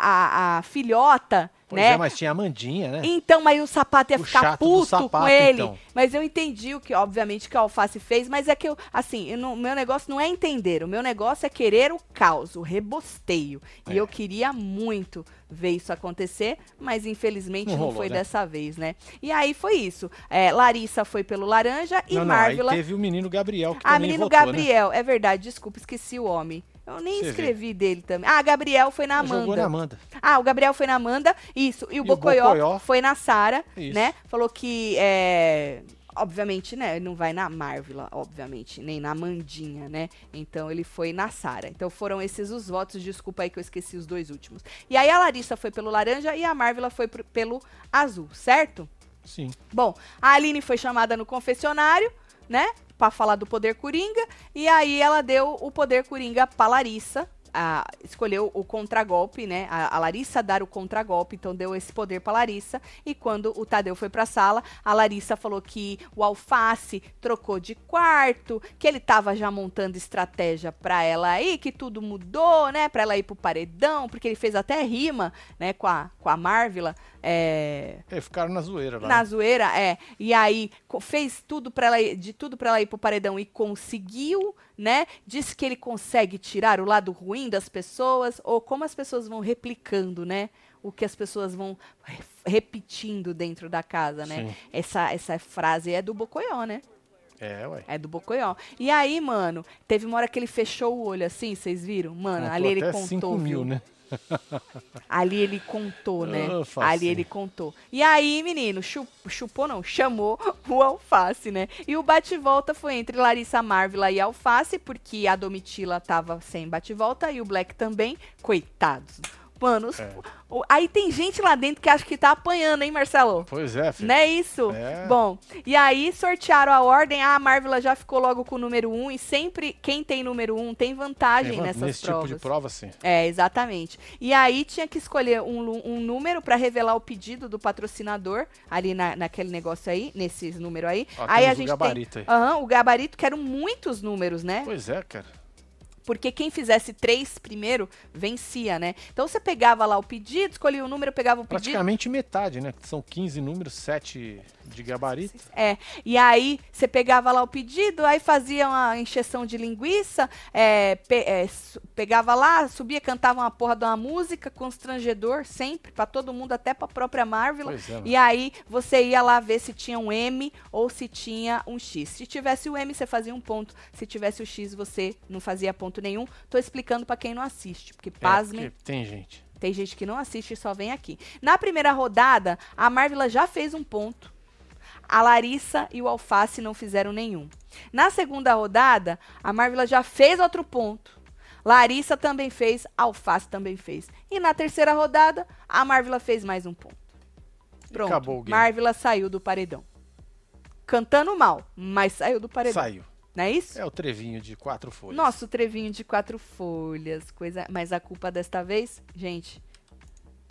a, a filhota, Pois né? é, mas tinha a Mandinha, né? Então, mas o sapato ia O ficar puto sapato, com ele. então. Mas eu entendi o que, obviamente, que o Alface fez, mas é que eu, assim, eu não- meu negócio não é entender, o meu negócio é querer o caos, o rebosteio. E É. eu queria muito ver isso acontecer, mas infelizmente Não não, rolou, foi né? dessa vez, né? E aí foi isso. É, Larissa foi pelo laranja e não, teve o menino Gabriel que Ah, menino votou, né? Gabriel, é verdade, desculpa, esqueci o homem. Eu nem Você vê. escrevi dele também. Ah, Gabriel foi na Amanda. Jogou na Amanda. Ah, o Gabriel foi na Amanda, isso. E o E o Bocoió, Bocoió? foi na Sara, né? Falou que, é, obviamente, né? Não vai na Marvila, obviamente, nem na Mandinha, né? Então ele foi na Sara. Então foram esses os votos. Desculpa aí que eu esqueci os dois últimos. E aí a Larissa foi pelo laranja e a Marvila foi pro- pelo azul, certo? Sim. Bom, a Aline foi chamada no confessionário, né? Pra falar do poder coringa. E aí ela deu o poder coringa pra Larissa. A- escolheu o contragolpe, né? A, a Larissa dar o contragolpe, então deu esse poder pra Larissa. E quando o Tadeu foi pra sala, a Larissa falou que o Alface trocou de quarto, que ele tava já montando estratégia pra ela aí, que tudo mudou, né? Pra ela ir pro paredão, porque ele fez até rima, né? Com a, com a Marvila. É, É, ficaram na zoeira lá. na zoeira, é. E aí fez tudo para ela ir- de tudo pra ela ir pro paredão e conseguiu, né? Disse que ele consegue tirar o lado ruim das pessoas ou como as pessoas vão replicando, né? O que as pessoas vão re- repetindo dentro da casa, né? Sim. Essa essa frase é do Bocoió, né? É, ué. É do Bocoió. E aí, mano, teve uma hora que ele fechou o olho assim, vocês viram? Mano, Contou ali ele até contou, 5 mil, viu? né? Ali ele contou, né? Ah. Ali ele contou. E aí, menino, chu- chupou não, chamou o Alface, né? E o bate-volta foi entre Larissa Marvila e Alface, porque a Domitila tava sem bate-volta e o Black também. Coitados. Mano, os- É. o- aí tem gente lá dentro que acha que tá apanhando, hein, Marcelo? Pois é, filho. Não é isso? É. Bom, e aí sortearam a ordem, a Marvila já ficou logo com o número 1 um, e sempre quem tem número 1 um tem vantagem Tem nessas Nesse provas. tipo de prova, sim. É, exatamente. E aí tinha que escolher um, um número pra revelar o pedido do patrocinador, ali na, naquele negócio aí, nesses números aí. Ó, aí a o gente gabarito aí. tem. Aham, o gabarito, que eram muitos números, né? Pois é, cara. Porque quem fizesse três primeiro vencia, né? Então você pegava lá o pedido, escolhia o número, pegava o pedido. Praticamente metade, né? São 15 números, 7 de gabarito. É, e aí você pegava lá o pedido, aí fazia uma encheção de linguiça, é, pe- é, pegava lá, subia, cantava uma porra de uma música, constrangedor, sempre, pra todo mundo, até pra própria Marvel. Pois é, mano. E aí você ia lá ver se tinha um M ou se tinha um X. Se tivesse o M, você fazia um ponto. Se tivesse o X, você não fazia ponto nenhum. Tô explicando pra quem não assiste, porque É, pasmem. porque tem gente. Tem gente que não assiste e só vem aqui. Na primeira rodada, a Marvila já fez um ponto. A Larissa e o Alface não fizeram nenhum. Na segunda rodada, a Marvila já fez outro ponto. Larissa também fez, Alface também fez. E na terceira rodada, a Marvila fez mais um ponto. Pronto. acabou o game. Marvila saiu do paredão. Cantando mal, mas saiu do paredão. Saiu. Não é isso? É o trevinho de quatro folhas. Nossa, o trevinho de quatro folhas, coisa. Mas a culpa desta vez, gente,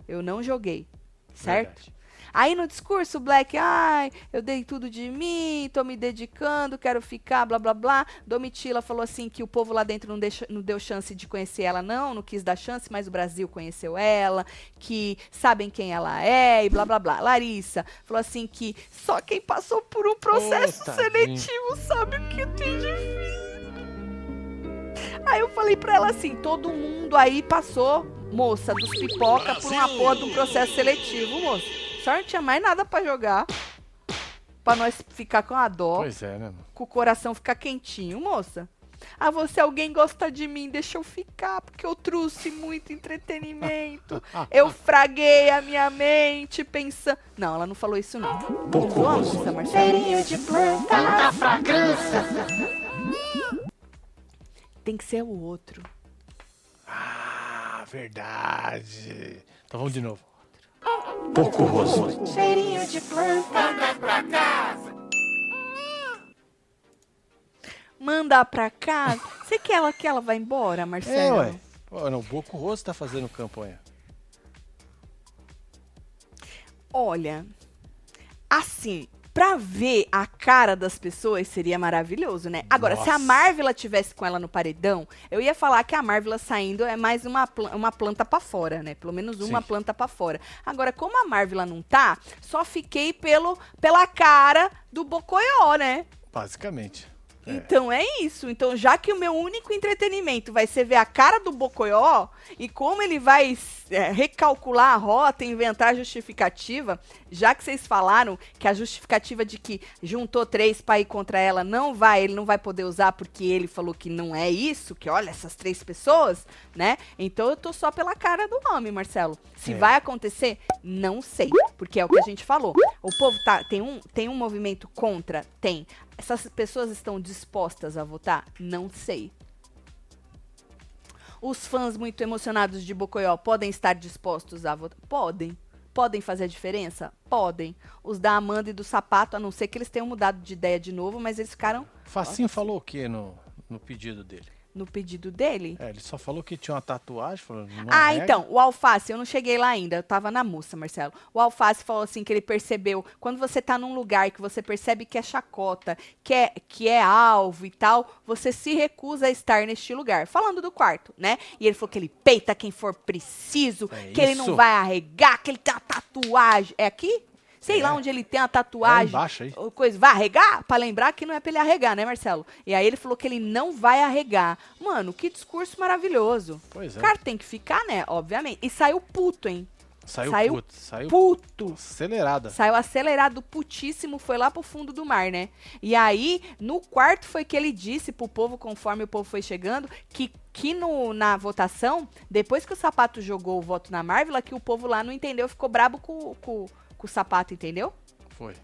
eu não joguei, certo? Verdade. Aí no discurso, o Black, ai, eu dei tudo de mim, tô me dedicando, quero ficar, blá blá blá. Domitila falou assim que o povo lá dentro não, deixa, não deu chance de conhecer ela, não, não quis dar chance, mas o Brasil conheceu ela, que sabem quem ela é e blá blá blá. Larissa falou assim que só quem passou por um processo tadinho. seletivo sabe o que tem difícil. Aí eu falei pra ela assim: todo mundo aí passou, moça, dos pipoca por uma porra de um processo seletivo, moça. Só não tinha mais nada pra jogar. Pra nós ficar com a dó, Pois é, né? com o coração ficar quentinho, moça. Ah, você, alguém gosta de mim, deixa eu ficar, porque eu trouxe muito entretenimento. Eu fraguei a minha mente pensando. Não, ela não falou isso, não. Pouco Usou a moça, Marcelo. de planta da fragrância. Tem que ser o outro. Ah, verdade. Então vamos de novo. Pouco rosto. Cheirinho de planta. Manda pra casa. Você quer ela que ela vá embora, É, Marcelo? ué. Pô, não, o Boco Rosto tá fazendo campanha. Olha, assim, pra ver a cara das pessoas seria maravilhoso, né? Agora, se a Nossa. Marvela tivesse com ela no paredão, eu ia falar que a Marvela saindo é mais uma, uma planta pra fora, né? Pelo menos uma Sim. planta pra fora. Agora, como a Marvela não tá, só fiquei pelo, pela cara do Bocoió, né? Basicamente. É. Então é isso. Então, já que o meu único entretenimento vai ser ver a cara do Bocoió e como ele vai é, recalcular a rota, inventar a justificativa, já que vocês falaram que a justificativa de que juntou três pra ir contra ela não vai, ele não vai poder usar porque ele falou que não é isso, que olha essas três pessoas, né? Então eu tô só pela cara do homem, Marcelo. Se É. vai acontecer, não sei, porque é o que a gente falou. O povo tá tem um tem um movimento contra, tem. Essas pessoas estão dispostas a votar? Não sei. Os fãs muito emocionados de Bocoió podem estar dispostos a votar? Podem. Podem fazer a diferença? Podem. Os da Amanda e do Sapato, a não ser que eles tenham mudado de ideia de novo, mas eles ficaram Facinho falou o que no, no pedido dele? No pedido dele. É, ele só falou que tinha uma tatuagem. Falou, não Ah, então, o Alface, eu não cheguei lá ainda, eu tava na moça, Marcelo. O Alface falou assim que ele percebeu, quando você tá num lugar que você percebe que é chacota, que é, que é alvo e tal, você se recusa a estar neste lugar. Falando do quarto, né? E ele falou que ele peita quem for preciso, É que ele não isso. vai arregar, que ele tem uma tatuagem. É aqui? Sei É. lá onde ele tem a tatuagem. embaixo aí. Coisa, vai arregar? Pra lembrar que não é pra ele arregar, né, Marcelo? E aí ele falou que ele não vai arregar. Mano, que discurso maravilhoso. Pois é. O cara tem que ficar, né? Obviamente. E saiu puto, hein? Saiu, saiu puto, saiu Puto. acelerada. Saiu acelerado, putíssimo, foi lá pro fundo do mar, né? E aí, no quarto foi que ele disse pro povo, conforme o povo foi chegando, que, que no, na votação, depois que o Sapato jogou o voto na Marvel, que o povo lá não entendeu, ficou brabo com, com, com o Sapato, entendeu? Foi.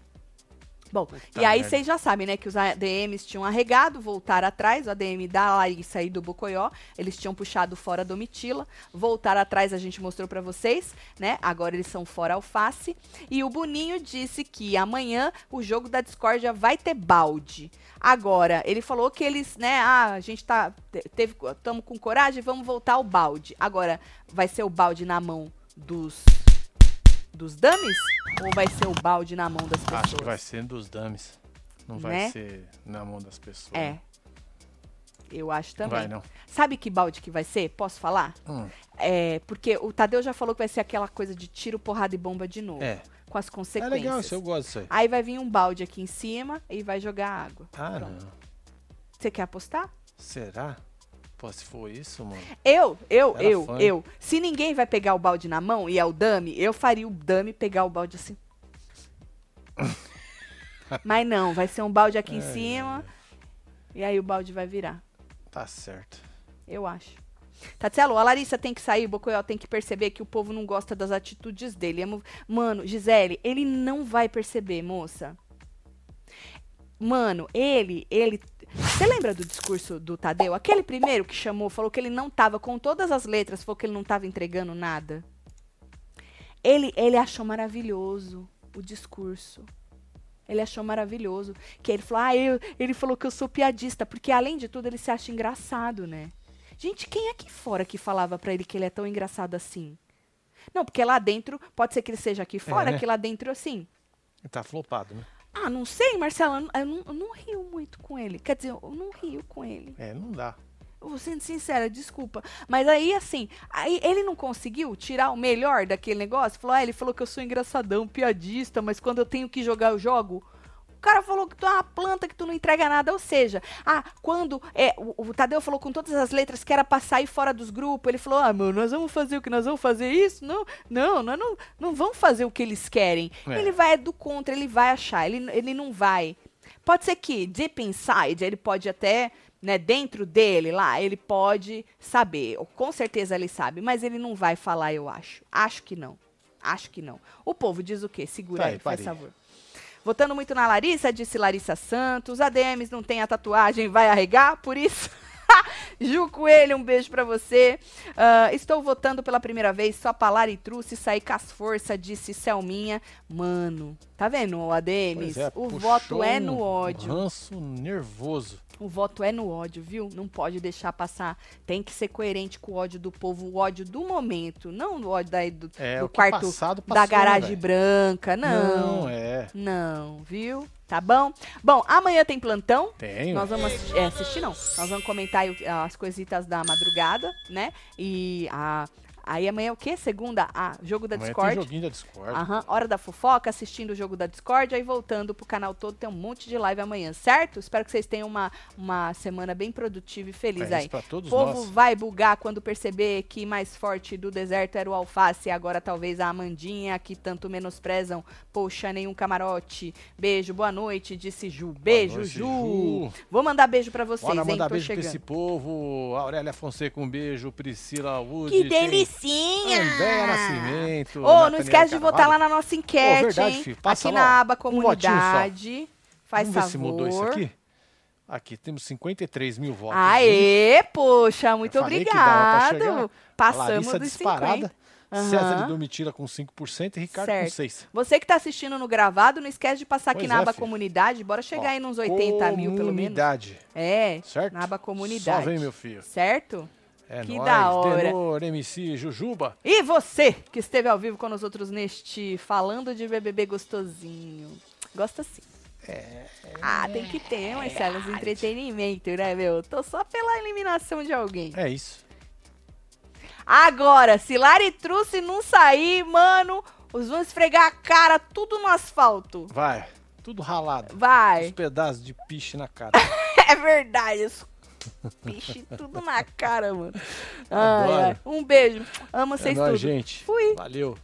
Bom, Puta e aí vocês já sabem, né, que os ADMs tinham arregado, voltaram atrás, o ADM da Larissa e do Bocoió, eles tinham puxado fora a Domitila, voltaram atrás, a gente mostrou pra vocês, né, agora eles são fora alface, e o Boninho disse que amanhã o jogo da discórdia vai ter balde. Agora, ele falou que eles, né, ah, a gente tá, te- teve, tamo com coragem, vamos voltar ao balde. Agora, vai ser o balde na mão dos dos dummies ou vai ser o balde na mão das pessoas? Acho que vai ser dos dummies. Não vai Né? ser na mão das pessoas. É. Eu acho também. Vai não. Sabe que balde que vai ser? Posso falar? Hum, É, porque o Tadeu já falou que vai ser aquela coisa de tiro, porrada e bomba de novo. é. Com as É consequências. legal, isso eu gosto disso aí. Aí vai vir um balde aqui em cima e vai jogar água. Ah, Pronto. não. Você quer apostar? Será? Pô, se for isso, mano. Eu, eu, eu, fã. eu. Se ninguém vai pegar o balde na mão e é o dummy, eu faria o dummy pegar o balde assim. Mas não, vai ser um balde aqui em Ai, cima e aí o balde vai virar. Tá certo. Eu acho. Tatielo, a Larissa tem que sair, o Bocoyó tem que perceber que o povo não gosta das atitudes dele. É Mano, Gisele, ele não vai perceber, moça. Mano, ele, ele. Você lembra do discurso do Tadeu? Aquele primeiro que chamou, falou que ele não tava com todas as letras, falou que ele não tava entregando nada. Ele, ele achou maravilhoso o discurso. Ele achou maravilhoso. Que ele falou, ah, eu, ele falou que eu sou piadista, porque além de tudo ele se acha engraçado, né? Gente, quem é aqui fora que falava pra ele que ele é tão engraçado assim? Não, porque lá dentro, pode ser que ele seja aqui fora, né? que lá dentro, assim. Ele tá flopado, né? Ah, não sei, Marcelo, eu não, eu não, eu não rio muito com ele. Quer dizer, eu não rio com ele. É, não dá. Eu vou sendo sincera, desculpa. Mas aí, assim, aí ele não conseguiu tirar o melhor daquele negócio? Falou, ah, ele falou que eu sou engraçadão, piadista, mas quando eu tenho que jogar, eu jogo. O cara falou que tu é uma planta, que tu não entrega nada. Ou seja, ah, quando é, o, o Tadeu falou com todas as letras que era pra sair fora dos grupos, ele falou, ah, mano, nós vamos fazer o que nós vamos fazer isso? Não, não, nós não, não vamos fazer o que eles querem. É. Ele vai do contra, ele vai achar, ele, ele não vai. Pode ser que, deep inside, ele pode até, né, dentro dele lá, ele pode saber. Com certeza ele sabe, mas ele não vai falar, eu acho. Acho que não. Acho que não. O povo diz o quê? Segura Tá aí, aí, favor. Votando muito na Larissa, disse Larissa Santos. ADMs não tem a tatuagem, vai arregar, por isso. Ju Coelho, um beijo pra você. Ah, estou votando pela primeira vez só pra Laritruce sair com as forças, disse Selminha. Mano, tá vendo, ADMs? É, o voto é no um ódio. ranço nervoso. O voto é no ódio, viu? Não pode deixar passar. Tem que ser coerente com o ódio do povo, o ódio do momento, não o ódio daí do, É, do quarto passado, da passou, né, garagem velho? branca. Não. Não, é. Não, viu? Tá bom? Bom, amanhã tem plantão. Tenho. Nós vamos assistir, é, assistir, não. Nós vamos comentar as coisitas da madrugada, né? E a, aí amanhã é o quê? Segunda, a jogo da Amanhã Discord. tem joguinho da Discord. Aham, hora da fofoca, assistindo o jogo da Discord, aí voltando pro canal todo, tem um monte de live amanhã, certo? Espero que vocês tenham uma, uma semana bem produtiva e feliz É aí. isso pra todos O povo nós. vai bugar quando perceber que mais forte do deserto era o alface, e agora talvez a Amandinha, que tanto menosprezam. Poxa, nenhum camarote. Beijo, boa noite, disse Ju. Beijo, noite, Ju. Ju. Vou mandar beijo pra vocês, Bora hein? mandar Tô beijo chegando. pra esse povo. Aurélia Fonseca, um beijo. Priscila Wood. Que tem delicinha! Andréa Nascimento. Ô, não Nathaniel esquece de votar lá na nossa enquete, verdade, hein? filho. Passa Aqui lá, na aba Um comunidade. Faz Vamos ver favor. se mudou isso aqui. Aqui, temos 53 mil votos. Aê, poxa, muito obrigado. Passamos dos disparada. 50. Aham. César Domitila com 5% e Ricardo Certo. com 6%. Você que tá assistindo no gravado, não esquece de passar aqui Pois na é, aba filho. comunidade. Bora chegar Ó, aí nos 80 mil, pelo menos. Comunidade. É, Certo? na aba comunidade. Só vem, meu filho. Certo? É Que nóis. da hora. Denor, MC, Jujuba. E você que esteve ao vivo com nós outros neste Falando de BBB Gostosinho. Gosta sim. É, Ah, tem que ter, Marcelo, de entretenimento, né, meu? Tô só pela eliminação de alguém. É isso. Agora, se Laritruce não sair, mano, os vão esfregar a cara tudo no asfalto. Vai. Tudo ralado. Os Vai. pedaços de piche na cara. É verdade. Os piche tudo na cara, mano. Ai, Adoro. ai. Um beijo. Amo é vocês nóis, tudo. gente. Fui. Valeu.